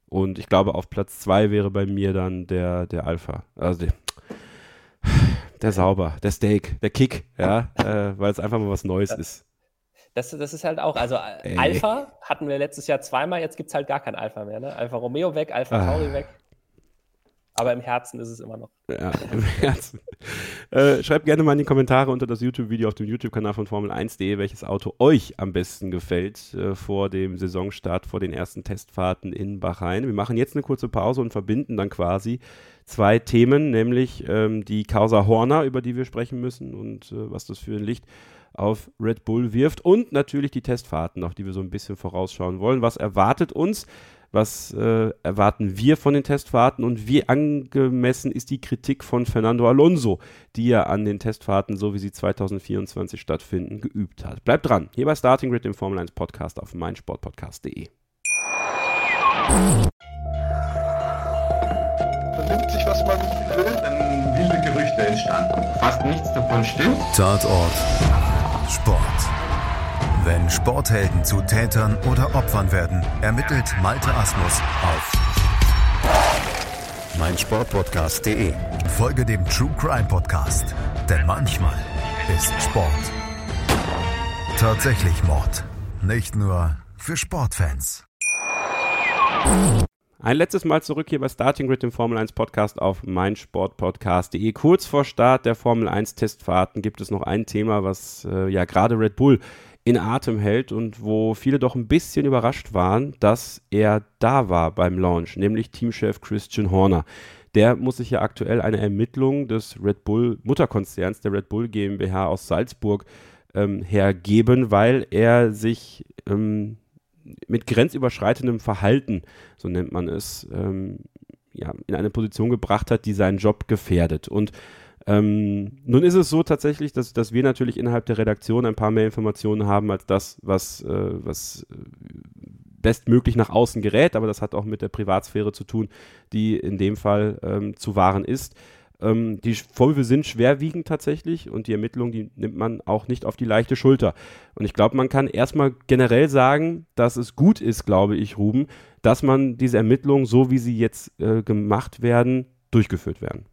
[SPEAKER 2] und ich glaube, auf Platz 2 wäre bei mir dann der, der Alpha. Also der, der Sauber, der Steak, der Kick, ja, äh, weil es einfach mal was Neues ist.
[SPEAKER 3] Das, das ist halt auch, also äh, Ey. Alpha hatten wir letztes Jahr zweimal, jetzt gibt es halt gar kein Alpha mehr. Ne? Alpha Romeo weg, Alpha ah. Tauri weg. Aber im Herzen ist es immer noch.
[SPEAKER 2] Ja, im Herzen. äh, schreibt gerne mal in die Kommentare unter das YouTube-Video auf dem YouTube-Kanal von Formel1.de, welches Auto euch am besten gefällt äh, vor dem Saisonstart, vor den ersten Testfahrten in Bahrain. Wir machen jetzt eine kurze Pause und verbinden dann quasi zwei Themen, nämlich ähm, die Causa Horner, über die wir sprechen müssen und äh, was das für ein Licht auf Red Bull wirft und natürlich die Testfahrten, auf die wir so ein bisschen vorausschauen wollen. Was erwartet uns? Was äh, erwarten wir von den Testfahrten und wie angemessen ist die Kritik von Fernando Alonso, die er an den Testfahrten, so wie sie 2024 stattfinden, geübt hat? Bleibt dran, hier bei Starting Grid, dem Formel 1 Podcast auf meinsportpodcast.de.
[SPEAKER 5] Vernimmt sich, was man will, dann wilde Gerüchte entstanden. Fast nichts davon stimmt.
[SPEAKER 1] Tatort Sport. Wenn Sporthelden zu Tätern oder Opfern werden, ermittelt Malte Asmus auf meinsportpodcast.de. Folge dem True Crime Podcast, denn manchmal ist Sport tatsächlich Mord. Nicht nur für Sportfans.
[SPEAKER 2] Ein letztes Mal zurück hier bei Starting Grid, dem Formel 1 Podcast auf meinsportpodcast.de. Kurz vor Start der Formel 1 Testfahrten gibt es noch ein Thema, was äh, ja gerade Red Bull in Atem hält und wo viele doch ein bisschen überrascht waren, dass er da war beim Launch, nämlich Teamchef Christian Horner. Der muss sich ja aktuell eine Ermittlung des Red Bull Mutterkonzerns, der Red Bull GmbH aus Salzburg, ähm, hergeben, weil er sich ähm, mit grenzüberschreitendem Verhalten, so nennt man es, ähm, ja, in eine Position gebracht hat, die seinen Job gefährdet. Und ähm, nun ist es so tatsächlich, dass, dass wir natürlich innerhalb der Redaktion ein paar mehr Informationen haben als das, was, äh, was äh, bestmöglich nach außen gerät, aber das hat auch mit der Privatsphäre zu tun, die in dem Fall ähm, zu wahren ist. Ähm, die Vorwürfe sind schwerwiegend tatsächlich und die Ermittlung, die nimmt man auch nicht auf die leichte Schulter. Und ich glaube, man kann erstmal generell sagen, dass es gut ist, glaube ich, Ruben, dass man diese Ermittlungen, so wie sie jetzt äh, gemacht werden, durchgeführt werden.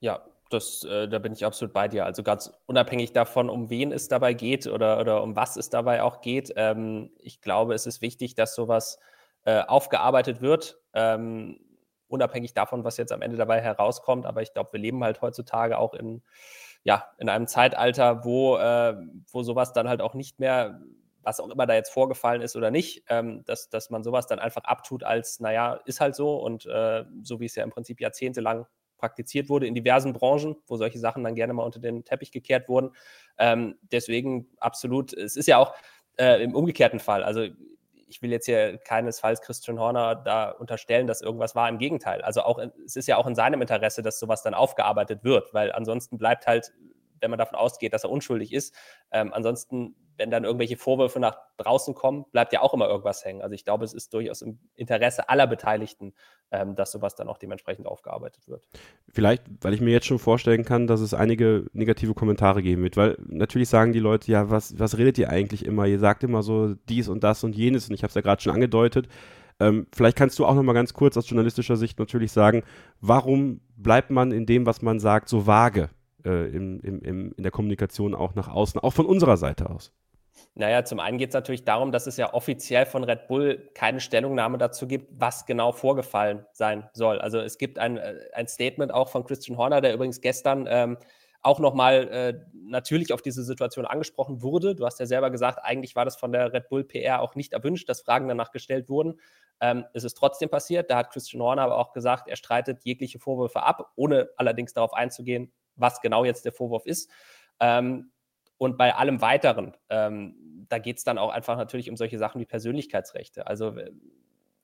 [SPEAKER 3] Ja, das, äh, da bin ich absolut bei dir. Also ganz unabhängig davon, um wen es dabei geht oder, oder um was es dabei auch geht. Ähm, ich glaube, es ist wichtig, dass sowas äh, aufgearbeitet wird, ähm, unabhängig davon, was jetzt am Ende dabei herauskommt. Aber ich glaube, wir leben halt heutzutage auch in, ja, in einem Zeitalter, wo, äh, wo sowas dann halt auch nicht mehr, was auch immer da jetzt vorgefallen ist oder nicht, ähm, dass, dass man sowas dann einfach abtut als, naja, ist halt so und äh, so wie es ja im Prinzip jahrzehntelang praktiziert wurde in diversen Branchen, wo solche Sachen dann gerne mal unter den Teppich gekehrt wurden. Ähm, deswegen absolut, es ist ja auch äh, im umgekehrten Fall. Also ich will jetzt hier keinesfalls Christian Horner da unterstellen, dass irgendwas war. Im Gegenteil. Also auch, es ist ja auch in seinem Interesse, dass sowas dann aufgearbeitet wird, weil ansonsten bleibt halt, wenn man davon ausgeht, dass er unschuldig ist, ähm, ansonsten wenn dann irgendwelche Vorwürfe nach draußen kommen, bleibt ja auch immer irgendwas hängen. Also ich glaube, es ist durchaus im Interesse aller Beteiligten, ähm, dass sowas dann auch dementsprechend aufgearbeitet wird.
[SPEAKER 2] Vielleicht, weil ich mir jetzt schon vorstellen kann, dass es einige negative Kommentare geben wird, weil natürlich sagen die Leute, ja, was, was redet ihr eigentlich immer? Ihr sagt immer so dies und das und jenes und ich habe es ja gerade schon angedeutet. Ähm, vielleicht kannst du auch noch mal ganz kurz aus journalistischer Sicht natürlich sagen, warum bleibt man in dem, was man sagt, so vage äh, im, im, in der Kommunikation auch nach außen, auch von unserer Seite aus?
[SPEAKER 3] Naja, zum einen geht es natürlich darum, dass es ja offiziell von Red Bull keine Stellungnahme dazu gibt, was genau vorgefallen sein soll. Also es gibt ein, äh, ein Statement auch von Christian Horner, der übrigens gestern ähm, auch nochmal äh, natürlich auf diese Situation angesprochen wurde. Du hast ja selber gesagt, eigentlich war das von der Red Bull PR auch nicht erwünscht, dass Fragen danach gestellt wurden. Ähm, es ist trotzdem passiert. Da hat Christian Horner aber auch gesagt, er streitet jegliche Vorwürfe ab, ohne allerdings darauf einzugehen, was genau jetzt der Vorwurf ist. Ähm, und bei allem Weiteren, ähm, da geht es dann auch einfach natürlich um solche Sachen wie Persönlichkeitsrechte. Also äh,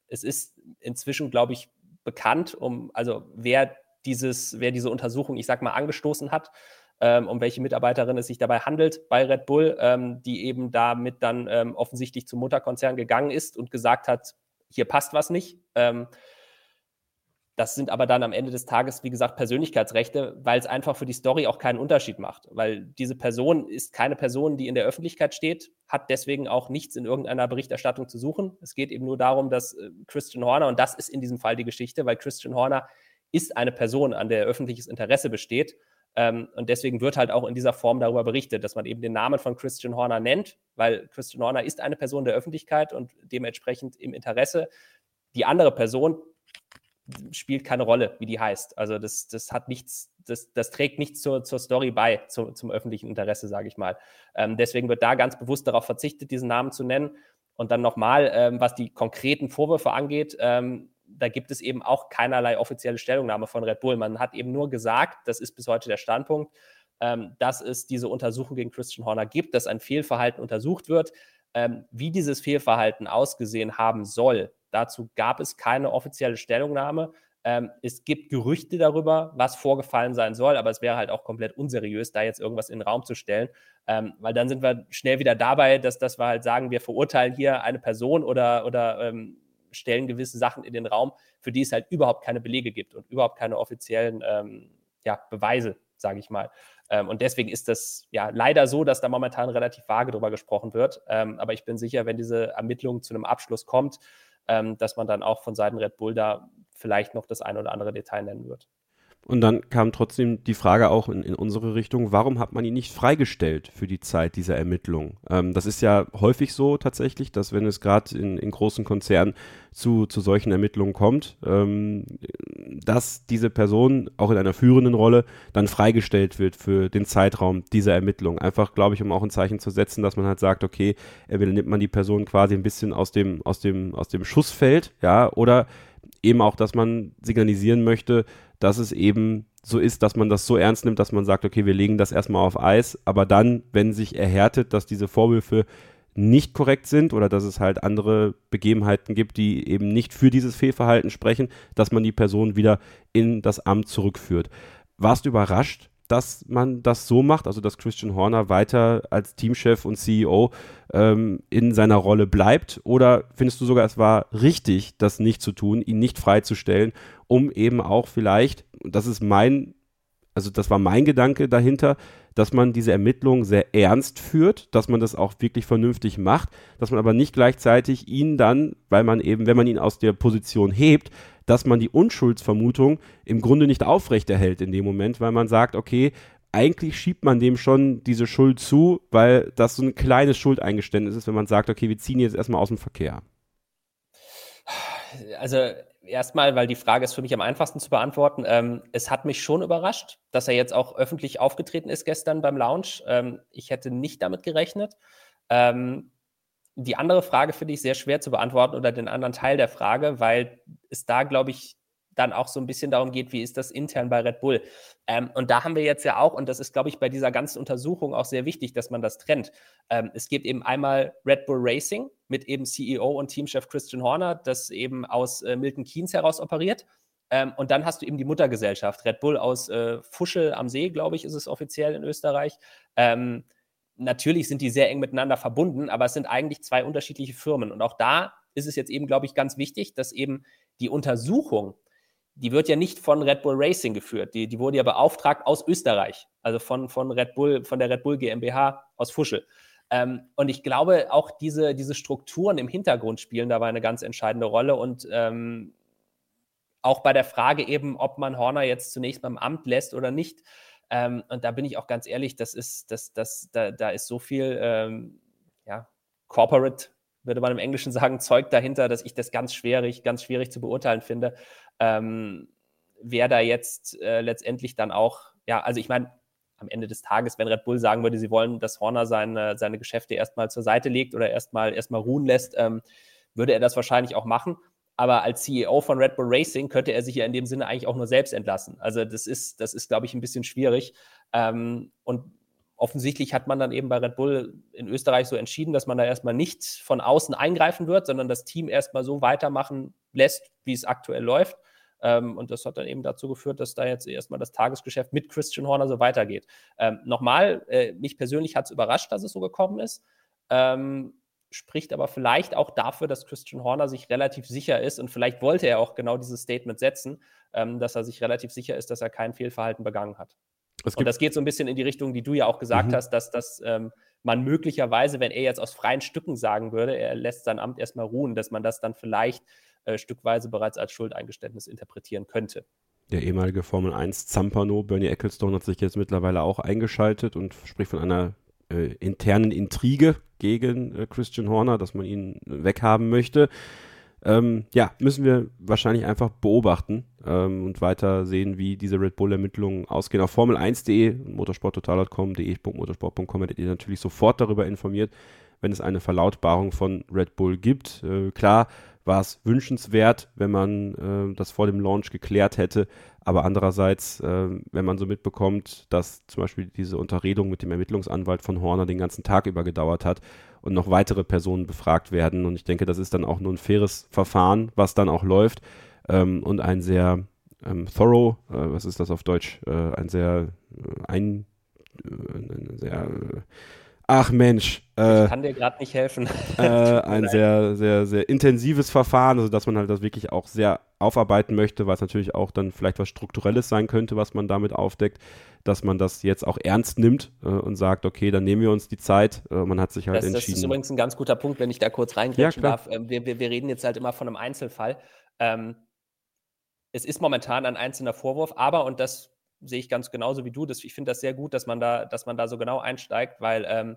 [SPEAKER 3] es ist inzwischen, glaube ich, bekannt, um, also wer dieses, wer diese Untersuchung, ich sag mal, angestoßen hat, ähm, um welche Mitarbeiterin es sich dabei handelt bei Red Bull, ähm, die eben damit dann ähm, offensichtlich zum Mutterkonzern gegangen ist und gesagt hat, hier passt was nicht. Das sind aber dann am Ende des Tages, wie gesagt, Persönlichkeitsrechte, weil es einfach für die Story auch keinen Unterschied macht. Weil diese Person ist keine Person, die in der Öffentlichkeit steht, hat deswegen auch nichts in irgendeiner Berichterstattung zu suchen. Es geht eben nur darum, dass äh, Christian Horner, und das ist in diesem Fall die Geschichte, weil Christian Horner ist eine Person, an der öffentliches Interesse besteht. Ähm, und deswegen wird halt auch in dieser Form darüber berichtet, dass man eben den Namen von Christian Horner nennt, weil Christian Horner ist eine Person der Öffentlichkeit und dementsprechend im Interesse. Die andere Person spielt keine Rolle, wie die heißt. Also das, das hat nichts, das, das trägt nichts zur, zur Story bei, zu, zum öffentlichen Interesse, sage ich mal. Ähm, deswegen wird da ganz bewusst darauf verzichtet, diesen Namen zu nennen. Und dann nochmal, ähm, was die konkreten Vorwürfe angeht, ähm, da gibt es eben auch keinerlei offizielle Stellungnahme von Red Bull. Man hat eben nur gesagt, das ist bis heute der Standpunkt, ähm, dass es diese Untersuchung gegen Christian Horner gibt, dass ein Fehlverhalten untersucht wird. Ähm, wie dieses Fehlverhalten ausgesehen haben soll, Dazu gab es keine offizielle Stellungnahme. Ähm, es gibt Gerüchte darüber, was vorgefallen sein soll, aber es wäre halt auch komplett unseriös, da jetzt irgendwas in den Raum zu stellen, ähm, weil dann sind wir schnell wieder dabei, dass, dass wir halt sagen, wir verurteilen hier eine Person oder, oder ähm, stellen gewisse Sachen in den Raum, für die es halt überhaupt keine Belege gibt und überhaupt keine offiziellen ähm, ja, Beweise, sage ich mal. Ähm, und deswegen ist das ja leider so, dass da momentan relativ vage drüber gesprochen wird. Ähm, aber ich bin sicher, wenn diese Ermittlung zu einem Abschluss kommt, dass man dann auch von Seiten Red Bull da vielleicht noch das ein oder andere Detail nennen wird.
[SPEAKER 2] Und dann kam trotzdem die Frage auch in, in unsere Richtung, warum hat man ihn nicht freigestellt für die Zeit dieser Ermittlung? Ähm, das ist ja häufig so tatsächlich, dass wenn es gerade in, in, großen Konzernen zu, zu solchen Ermittlungen kommt, ähm, dass diese Person auch in einer führenden Rolle dann freigestellt wird für den Zeitraum dieser Ermittlung. Einfach, glaube ich, um auch ein Zeichen zu setzen, dass man halt sagt, okay, entweder nimmt man die Person quasi ein bisschen aus dem, aus dem, aus dem Schussfeld, ja, oder eben auch, dass man signalisieren möchte, dass es eben so ist, dass man das so ernst nimmt, dass man sagt, okay, wir legen das erstmal auf Eis, aber dann, wenn sich erhärtet, dass diese Vorwürfe nicht korrekt sind oder dass es halt andere Begebenheiten gibt, die eben nicht für dieses Fehlverhalten sprechen, dass man die Person wieder in das Amt zurückführt. Warst du überrascht, dass man das so macht, also dass Christian Horner weiter als Teamchef und CEO ähm, in seiner Rolle bleibt? Oder findest du sogar, es war richtig, das nicht zu tun, ihn nicht freizustellen, um eben auch vielleicht, das ist mein, also das war mein Gedanke dahinter, dass man diese Ermittlungen sehr ernst führt, dass man das auch wirklich vernünftig macht, dass man aber nicht gleichzeitig ihn dann, weil man eben, wenn man ihn aus der Position hebt, dass man die Unschuldsvermutung im Grunde nicht aufrechterhält in dem Moment, weil man sagt, okay, eigentlich schiebt man dem schon diese Schuld zu, weil das so ein kleines Schuldeingeständnis ist, wenn man sagt, okay, wir ziehen jetzt erstmal aus dem Verkehr.
[SPEAKER 3] Also erstmal, weil die Frage ist für mich am einfachsten zu beantworten. Ähm, es hat mich schon überrascht, dass er jetzt auch öffentlich aufgetreten ist gestern beim Lounge. Ähm, ich hätte nicht damit gerechnet. Ähm, die andere Frage finde ich sehr schwer zu beantworten oder den anderen Teil der Frage, weil es da, glaube ich, dann auch so ein bisschen darum geht, wie ist das intern bei Red Bull. Ähm, und da haben wir jetzt ja auch, und das ist, glaube ich, bei dieser ganzen Untersuchung auch sehr wichtig, dass man das trennt. Ähm, es gibt eben einmal Red Bull Racing, mit eben CEO und Teamchef Christian Horner, das eben aus äh, Milton Keynes heraus operiert. Ähm, und dann hast du eben die Muttergesellschaft, Red Bull aus äh, Fuschel am See, glaube ich, ist es offiziell in Österreich. Ähm, natürlich sind die sehr eng miteinander verbunden, aber es sind eigentlich zwei unterschiedliche Firmen. Und auch da ist es jetzt eben, glaube ich, ganz wichtig, dass eben die Untersuchung, die wird ja nicht von Red Bull Racing geführt, die, die wurde ja beauftragt aus Österreich, also von, von Red Bull, von der Red Bull GmbH aus Fuschel. Ähm, und ich glaube, auch diese, diese Strukturen im Hintergrund spielen dabei eine ganz entscheidende Rolle. Und ähm, auch bei der Frage eben, ob man Horner jetzt zunächst beim Amt lässt oder nicht. Ähm, und da bin ich auch ganz ehrlich, das ist, das, das, da, da ist so viel ähm, ja, Corporate, würde man im Englischen sagen, Zeug dahinter, dass ich das ganz schwierig, ganz schwierig zu beurteilen finde. Ähm, wer da jetzt äh, letztendlich dann auch, ja, also ich meine, am Ende des Tages, wenn Red Bull sagen würde, sie wollen, dass Horner seine, seine Geschäfte erstmal zur Seite legt oder erstmal erstmal ruhen lässt, ähm, würde er das wahrscheinlich auch machen. Aber als CEO von Red Bull Racing könnte er sich ja in dem Sinne eigentlich auch nur selbst entlassen. Also das ist, das ist, glaube ich, ein bisschen schwierig. Ähm, und offensichtlich hat man dann eben bei Red Bull in Österreich so entschieden, dass man da erstmal nicht von außen eingreifen wird, sondern das Team erstmal so weitermachen lässt, wie es aktuell läuft. Ähm, und das hat dann eben dazu geführt, dass da jetzt erstmal das Tagesgeschäft mit Christian Horner so weitergeht. Ähm, nochmal, äh, mich persönlich hat es überrascht, dass es so gekommen ist. Ähm, spricht aber vielleicht auch dafür, dass Christian Horner sich relativ sicher ist und vielleicht wollte er auch genau dieses Statement setzen, ähm, dass er sich relativ sicher ist, dass er kein Fehlverhalten begangen hat. und das geht so ein bisschen in die Richtung, die du ja auch gesagt mhm. hast, dass, dass ähm, man möglicherweise, wenn er jetzt aus freien Stücken sagen würde, er lässt sein Amt erstmal ruhen, dass man das dann vielleicht äh, stückweise bereits als Schuldeingeständnis interpretieren könnte.
[SPEAKER 2] Der ehemalige Formel 1 Zampano, Bernie Ecclestone, hat sich jetzt mittlerweile auch eingeschaltet und spricht von einer äh, internen Intrige gegen äh, Christian Horner, dass man ihn weghaben möchte. Ähm, ja, müssen wir wahrscheinlich einfach beobachten ähm, und weiter sehen, wie diese Red Bull-Ermittlungen ausgehen. Auf Formel1.de, motorsporttotal.com, de.motorsport.com werdet ihr natürlich sofort darüber informiert, wenn es eine Verlautbarung von Red Bull gibt. Äh, klar, war es wünschenswert, wenn man äh, das vor dem Launch geklärt hätte. Aber andererseits, äh, wenn man so mitbekommt, dass zum Beispiel diese Unterredung mit dem Ermittlungsanwalt von Horner den ganzen Tag über gedauert hat und noch weitere Personen befragt werden. Und ich denke, das ist dann auch nur ein faires Verfahren, was dann auch läuft. Ähm, und ein sehr ähm, thorough, äh, was ist das auf Deutsch? Äh, ein sehr äh, ein, äh, sehr Ach Mensch.
[SPEAKER 3] Äh, ich kann dir gerade nicht helfen.
[SPEAKER 2] Äh, ein sehr, sehr, sehr intensives Verfahren, also dass man halt das wirklich auch sehr aufarbeiten möchte, weil es natürlich auch dann vielleicht was Strukturelles sein könnte, was man damit aufdeckt, dass man das jetzt auch ernst nimmt äh, und sagt, okay, dann nehmen wir uns die Zeit. Äh, man hat sich halt das, entschieden. Das
[SPEAKER 3] ist übrigens ein ganz guter Punkt, wenn ich da kurz reingrätschen ja, darf. Ähm, wir, wir, wir, reden jetzt halt immer von einem Einzelfall. Ähm, es ist momentan ein einzelner Vorwurf, aber, und das sehe ich ganz genauso wie du. Das, ich finde das sehr gut, dass man da, dass man da so genau einsteigt, weil ähm,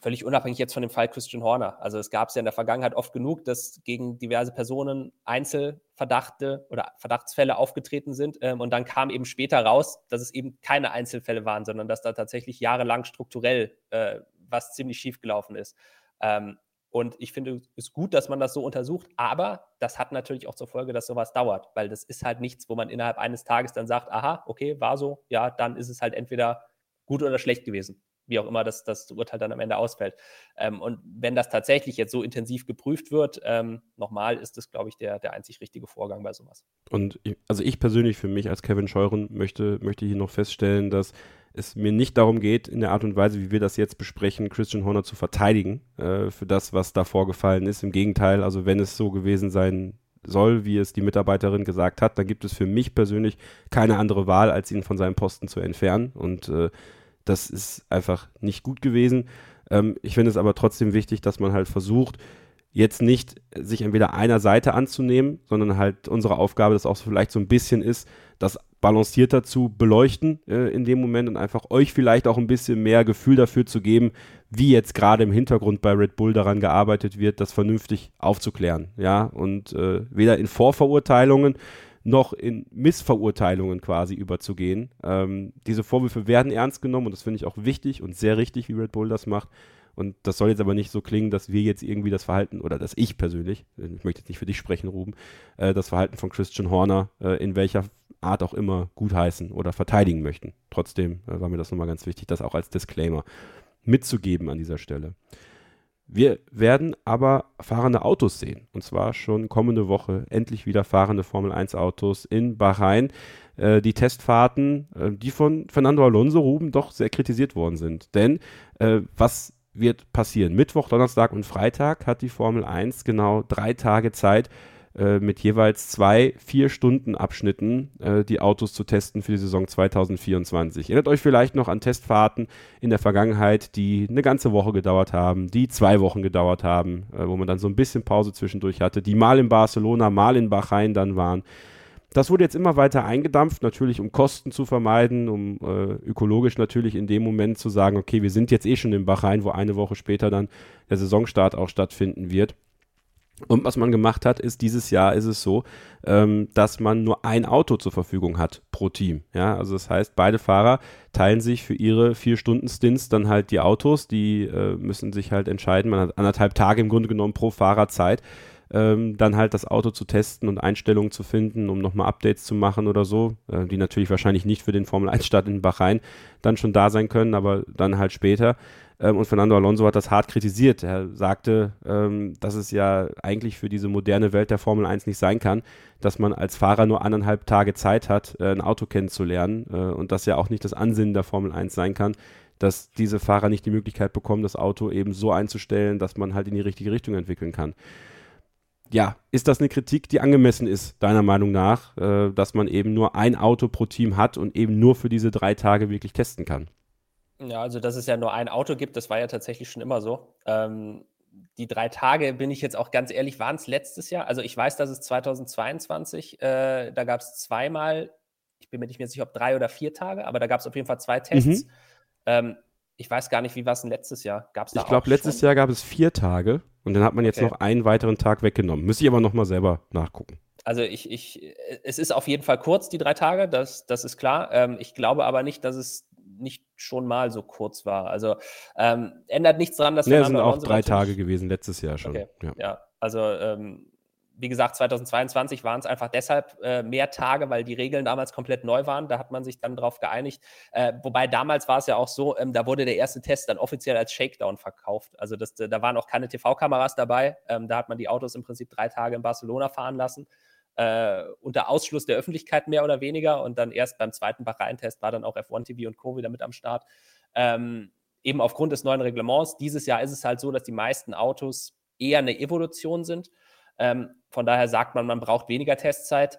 [SPEAKER 3] völlig unabhängig jetzt von dem Fall Christian Horner. Also es gab es ja in der Vergangenheit oft genug, dass gegen diverse Personen Einzelverdachte oder Verdachtsfälle aufgetreten sind ähm, und dann kam eben später raus, dass es eben keine Einzelfälle waren, sondern dass da tatsächlich jahrelang strukturell äh, was ziemlich schief gelaufen ist. Ähm, und ich finde es gut, dass man das so untersucht, aber das hat natürlich auch zur Folge, dass sowas dauert, weil das ist halt nichts, wo man innerhalb eines Tages dann sagt, aha, okay, war so, ja, dann ist es halt entweder gut oder schlecht gewesen, wie auch immer das, das Urteil dann am Ende ausfällt. Ähm, und wenn das tatsächlich jetzt so intensiv geprüft wird, ähm, nochmal ist das, glaube ich, der, der einzig richtige Vorgang bei sowas.
[SPEAKER 2] Und ich, also ich persönlich für mich als Kevin Scheuren möchte, möchte hier noch feststellen, dass es mir nicht darum geht, in der Art und Weise, wie wir das jetzt besprechen, Christian Horner zu verteidigen äh, für das, was da vorgefallen ist. Im Gegenteil, also wenn es so gewesen sein soll, wie es die Mitarbeiterin gesagt hat, dann gibt es für mich persönlich keine andere Wahl, als ihn von seinem Posten zu entfernen. Und äh, das ist einfach nicht gut gewesen. Ähm, ich finde es aber trotzdem wichtig, dass man halt versucht, jetzt nicht sich entweder einer Seite anzunehmen, sondern halt unsere Aufgabe, das auch vielleicht so ein bisschen ist, das balancierter zu beleuchten äh, in dem Moment und einfach euch vielleicht auch ein bisschen mehr Gefühl dafür zu geben, wie jetzt gerade im Hintergrund bei Red Bull daran gearbeitet wird, das vernünftig aufzuklären. Ja, und äh, weder in Vorverurteilungen noch in Missverurteilungen quasi überzugehen. Ähm, diese Vorwürfe werden ernst genommen und das finde ich auch wichtig und sehr richtig, wie Red Bull das macht. Und das soll jetzt aber nicht so klingen, dass wir jetzt irgendwie das Verhalten, oder dass ich persönlich, ich möchte jetzt nicht für dich sprechen, Ruben, äh, das Verhalten von Christian Horner äh, in welcher Art auch immer gutheißen oder verteidigen möchten. Trotzdem äh, war mir das nochmal ganz wichtig, das auch als Disclaimer mitzugeben an dieser Stelle. Wir werden aber fahrende Autos sehen. Und zwar schon kommende Woche endlich wieder fahrende Formel 1 Autos in Bahrain. Äh, die Testfahrten, äh, die von Fernando Alonso Ruben doch sehr kritisiert worden sind. Denn äh, was wird passieren? Mittwoch, Donnerstag und Freitag hat die Formel 1 genau drei Tage Zeit, mit jeweils zwei Vier-Stunden-Abschnitten äh, die Autos zu testen für die Saison 2024. Erinnert euch vielleicht noch an Testfahrten in der Vergangenheit, die eine ganze Woche gedauert haben, die zwei Wochen gedauert haben, äh, wo man dann so ein bisschen Pause zwischendurch hatte, die mal in Barcelona, mal in Bahrain dann waren. Das wurde jetzt immer weiter eingedampft, natürlich um Kosten zu vermeiden, um äh, ökologisch natürlich in dem Moment zu sagen, okay, wir sind jetzt eh schon in Bahrain, wo eine Woche später dann der Saisonstart auch stattfinden wird. Und was man gemacht hat, ist, dieses Jahr ist es so, ähm, dass man nur ein Auto zur Verfügung hat pro Team. Ja, also das heißt, beide Fahrer teilen sich für ihre vier Stunden Stints dann halt die Autos. Die äh, müssen sich halt entscheiden. Man hat anderthalb Tage im Grunde genommen pro Fahrer Zeit, ähm, dann halt das Auto zu testen und Einstellungen zu finden, um nochmal Updates zu machen oder so, äh, die natürlich wahrscheinlich nicht für den Formel 1 Start in Bahrain dann schon da sein können, aber dann halt später. Ähm, und Fernando Alonso hat das hart kritisiert. Er sagte, ähm, dass es ja eigentlich für diese moderne Welt der Formel 1 nicht sein kann, dass man als Fahrer nur anderthalb Tage Zeit hat, äh, ein Auto kennenzulernen äh, und das ja auch nicht das Ansinnen der Formel 1 sein kann, dass diese Fahrer nicht die Möglichkeit bekommen, das Auto eben so einzustellen, dass man halt in die richtige Richtung entwickeln kann. Ja, ist das eine Kritik, die angemessen ist, deiner Meinung nach, äh, dass man eben nur ein Auto pro Team hat und eben nur für diese drei Tage wirklich testen kann?
[SPEAKER 3] Ja, also dass es ja nur ein Auto gibt, das war ja tatsächlich schon immer so. Ähm, die drei Tage, bin ich jetzt auch ganz ehrlich, waren es letztes Jahr. Also ich weiß, dass es 2022, äh, da gab es zweimal, ich bin mir nicht mehr sicher, ob drei oder vier Tage, aber da gab es auf jeden Fall zwei Tests. Mhm. Ähm, ich weiß gar nicht, wie war es denn letztes Jahr? Gab's
[SPEAKER 2] da ich glaube, letztes Jahr gab es vier Tage und dann hat man jetzt okay. noch einen weiteren Tag weggenommen. Müsste ich aber nochmal selber nachgucken.
[SPEAKER 3] Also ich, ich, es ist auf jeden Fall kurz, die drei Tage, das, das ist klar. Ähm, ich glaube aber nicht, dass es nicht schon mal so kurz war. Also ähm, ändert nichts daran, dass
[SPEAKER 2] wir. Ja, sind auch drei Tage gewesen, letztes Jahr schon.
[SPEAKER 3] Okay. Ja. ja. also ähm, wie gesagt, 2022 waren es einfach deshalb äh, mehr Tage, weil die Regeln damals komplett neu waren. Da hat man sich dann darauf geeinigt. Äh, wobei damals war es ja auch so, ähm, da wurde der erste Test dann offiziell als Shakedown verkauft. Also das, da waren auch keine TV-Kameras dabei. Ähm, da hat man die Autos im Prinzip drei Tage in Barcelona fahren lassen äh, unter Ausschluss der Öffentlichkeit mehr oder weniger. Und dann erst beim zweiten Bahrain-Test war dann auch F1 TV und Co. wieder mit am Start. Ähm, eben aufgrund des neuen Reglements. Dieses Jahr ist es halt so, dass die meisten Autos eher eine Evolution sind. Ähm, von daher sagt man, man braucht weniger Testzeit.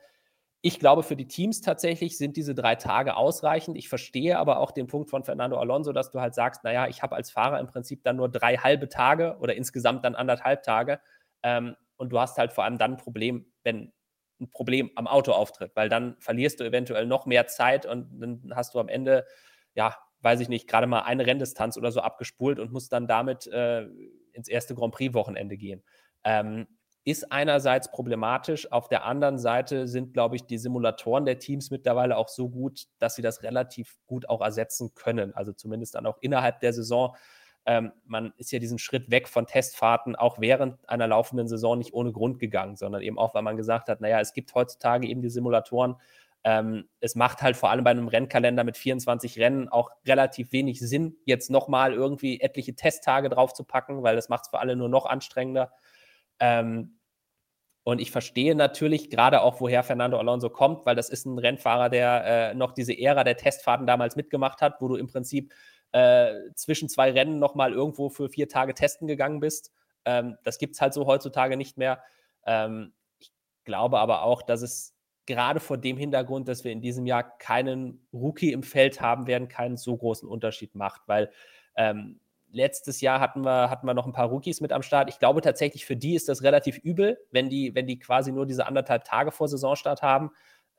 [SPEAKER 3] Ich glaube, für die Teams tatsächlich sind diese drei Tage ausreichend. Ich verstehe aber auch den Punkt von Fernando Alonso, dass du halt sagst, naja, ich habe als Fahrer im Prinzip dann nur drei halbe Tage oder insgesamt dann anderthalb Tage. Ähm, und du hast halt vor allem dann ein Problem, wenn ein Problem am Auto auftritt, weil dann verlierst du eventuell noch mehr Zeit und dann hast du am Ende, ja, weiß ich nicht, gerade mal eine Renndistanz oder so abgespult und musst dann damit äh, ins erste Grand Prix-Wochenende gehen. Ähm, ist einerseits problematisch, auf der anderen Seite sind, glaube ich, die Simulatoren der Teams mittlerweile auch so gut, dass sie das relativ gut auch ersetzen können. Also zumindest dann auch innerhalb der Saison ähm, man ist ja diesen Schritt weg von Testfahrten auch während einer laufenden Saison nicht ohne Grund gegangen, sondern eben auch, weil man gesagt hat, naja, es gibt heutzutage eben die Simulatoren. Ähm, es macht halt vor allem bei einem Rennkalender mit 24 Rennen auch relativ wenig Sinn, jetzt nochmal irgendwie etliche Testtage drauf zu packen, weil das macht es für alle nur noch anstrengender. Ähm, und ich verstehe natürlich gerade auch, woher Fernando Alonso kommt, weil das ist ein Rennfahrer, der äh, noch diese Ära der Testfahrten damals mitgemacht hat, wo du im Prinzip äh, zwischen zwei Rennen nochmal irgendwo für vier Tage testen gegangen bist. Ähm, das gibt es halt so heutzutage nicht mehr. Ähm, ich glaube aber auch, dass es gerade vor dem Hintergrund, dass wir in diesem Jahr keinen Rookie im Feld haben werden, keinen so großen Unterschied macht, weil ähm, letztes Jahr hatten wir, hatten wir noch ein paar Rookies mit am Start. Ich glaube tatsächlich, für die ist das relativ übel, wenn die, wenn die quasi nur diese anderthalb Tage vor Saisonstart haben.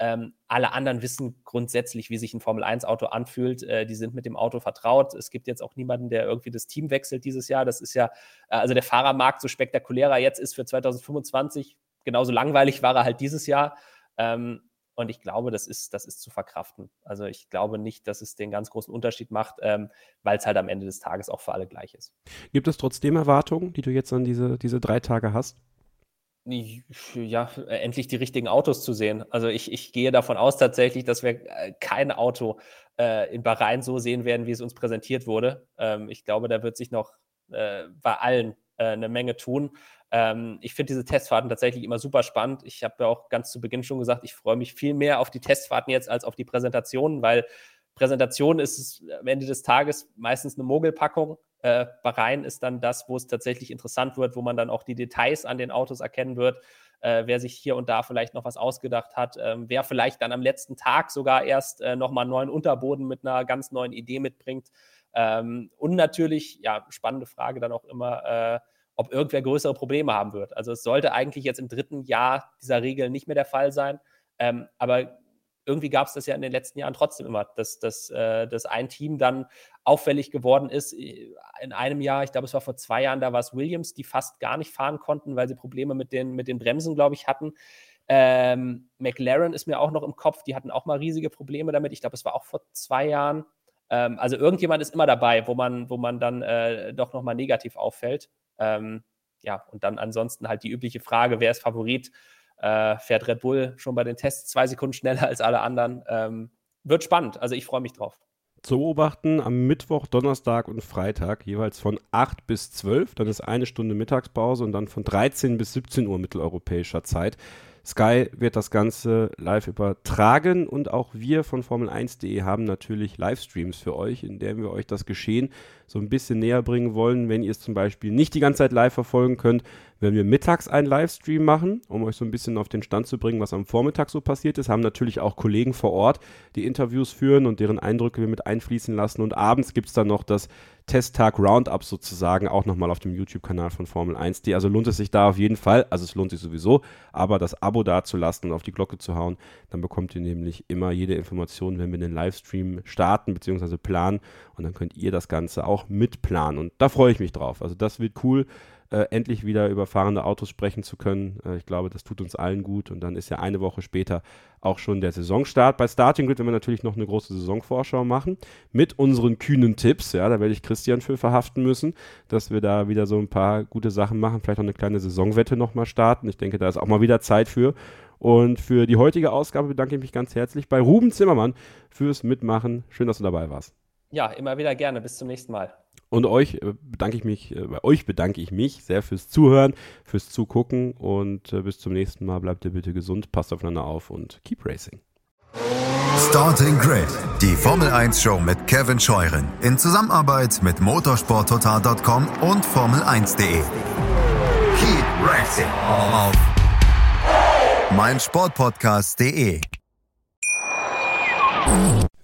[SPEAKER 3] Ähm, alle anderen wissen grundsätzlich, wie sich ein Formel-1-Auto anfühlt. Äh, die sind mit dem Auto vertraut. Es gibt jetzt auch niemanden, der irgendwie das Team wechselt dieses Jahr. Das ist ja, äh, also der Fahrermarkt, so spektakulärer jetzt ist für 2025, genauso langweilig war er halt dieses Jahr. Ähm, und ich glaube, das ist, das ist zu verkraften. Also ich glaube nicht, dass es den ganz großen Unterschied macht, ähm, weil es halt am Ende des Tages auch für alle gleich ist.
[SPEAKER 2] Gibt es trotzdem Erwartungen, die du jetzt an diese, diese drei Tage hast?
[SPEAKER 3] Ja, endlich die richtigen Autos zu sehen. Also ich, ich gehe davon aus tatsächlich, dass wir äh, kein Auto äh, in Bahrain so sehen werden, wie es uns präsentiert wurde. Ähm, ich glaube, da wird sich noch äh, bei allen äh, eine Menge tun. Ähm, ich finde diese Testfahrten tatsächlich immer super spannend. Ich habe ja auch ganz zu Beginn schon gesagt, ich freue mich viel mehr auf die Testfahrten jetzt als auf die Präsentationen, weil Präsentation ist am Ende des Tages meistens eine Mogelpackung. Äh, Bahrain ist dann das, wo es tatsächlich interessant wird, wo man dann auch die Details an den Autos erkennen wird, äh, wer sich hier und da vielleicht noch was ausgedacht hat, äh, wer vielleicht dann am letzten Tag sogar erst äh, nochmal einen neuen Unterboden mit einer ganz neuen Idee mitbringt. Ähm, und natürlich, ja, spannende Frage dann auch immer, äh, ob irgendwer größere Probleme haben wird. Also es sollte eigentlich jetzt im dritten Jahr dieser Regel nicht mehr der Fall sein. Ähm, aber irgendwie gab es das ja in den letzten Jahren trotzdem immer, dass, dass, äh, dass ein Team dann auffällig geworden ist. In einem Jahr, ich glaube, es war vor zwei Jahren, da war es Williams, die fast gar nicht fahren konnten, weil sie Probleme mit den, mit den Bremsen, glaube ich, hatten. Ähm, McLaren ist mir auch noch im Kopf, die hatten auch mal riesige Probleme damit. Ich glaube, es war auch vor zwei Jahren. Ähm, also irgendjemand ist immer dabei, wo man, wo man dann äh, doch nochmal negativ auffällt. Ähm, ja, und dann ansonsten halt die übliche Frage, wer ist Favorit? Äh, fährt Red Bull schon bei den Tests zwei Sekunden schneller als alle anderen? Ähm, wird spannend, also ich freue mich drauf.
[SPEAKER 2] Zu beobachten am Mittwoch, Donnerstag und Freitag jeweils von 8 bis 12. Dann ist eine Stunde Mittagspause und dann von 13 bis 17 Uhr mitteleuropäischer Zeit. Sky wird das Ganze live übertragen und auch wir von Formel1.de haben natürlich Livestreams für euch, in denen wir euch das Geschehen so ein bisschen näher bringen wollen. Wenn ihr es zum Beispiel nicht die ganze Zeit live verfolgen könnt, werden wir mittags einen Livestream machen, um euch so ein bisschen auf den Stand zu bringen, was am Vormittag so passiert ist. Haben natürlich auch Kollegen vor Ort, die Interviews führen und deren Eindrücke wir mit einfließen lassen. Und abends gibt es dann noch das Testtag Roundup sozusagen auch nochmal auf dem YouTube-Kanal von Formel 1D. Also lohnt es sich da auf jeden Fall, also es lohnt sich sowieso, aber das Abo da zu lassen und auf die Glocke zu hauen, dann bekommt ihr nämlich immer jede Information, wenn wir den Livestream starten bzw. planen und dann könnt ihr das Ganze auch mitplanen und da freue ich mich drauf. Also das wird cool äh, endlich wieder über fahrende Autos sprechen zu können. Äh, ich glaube, das tut uns allen gut. Und dann ist ja eine Woche später auch schon der Saisonstart. Bei Starting Grid werden wir natürlich noch eine große Saisonvorschau machen mit unseren kühnen Tipps. Ja, da werde ich Christian für verhaften müssen, dass wir da wieder so ein paar gute Sachen machen. Vielleicht noch eine kleine Saisonwette nochmal starten. Ich denke, da ist auch mal wieder Zeit für. Und für die heutige Ausgabe bedanke ich mich ganz herzlich bei Ruben Zimmermann fürs Mitmachen. Schön, dass du dabei warst.
[SPEAKER 3] Ja, immer wieder gerne. Bis zum nächsten Mal.
[SPEAKER 2] Und euch äh, bedanke ich mich, äh, bei euch bedanke ich mich sehr fürs Zuhören, fürs Zugucken und äh, bis zum nächsten Mal. Bleibt ihr bitte gesund, passt aufeinander auf und keep racing.
[SPEAKER 1] Starting Grid, die Formel 1 Show mit Kevin Scheuren in Zusammenarbeit mit motorsporttotal.com und Formel1.de. Keep racing auf meinsportpodcast.de.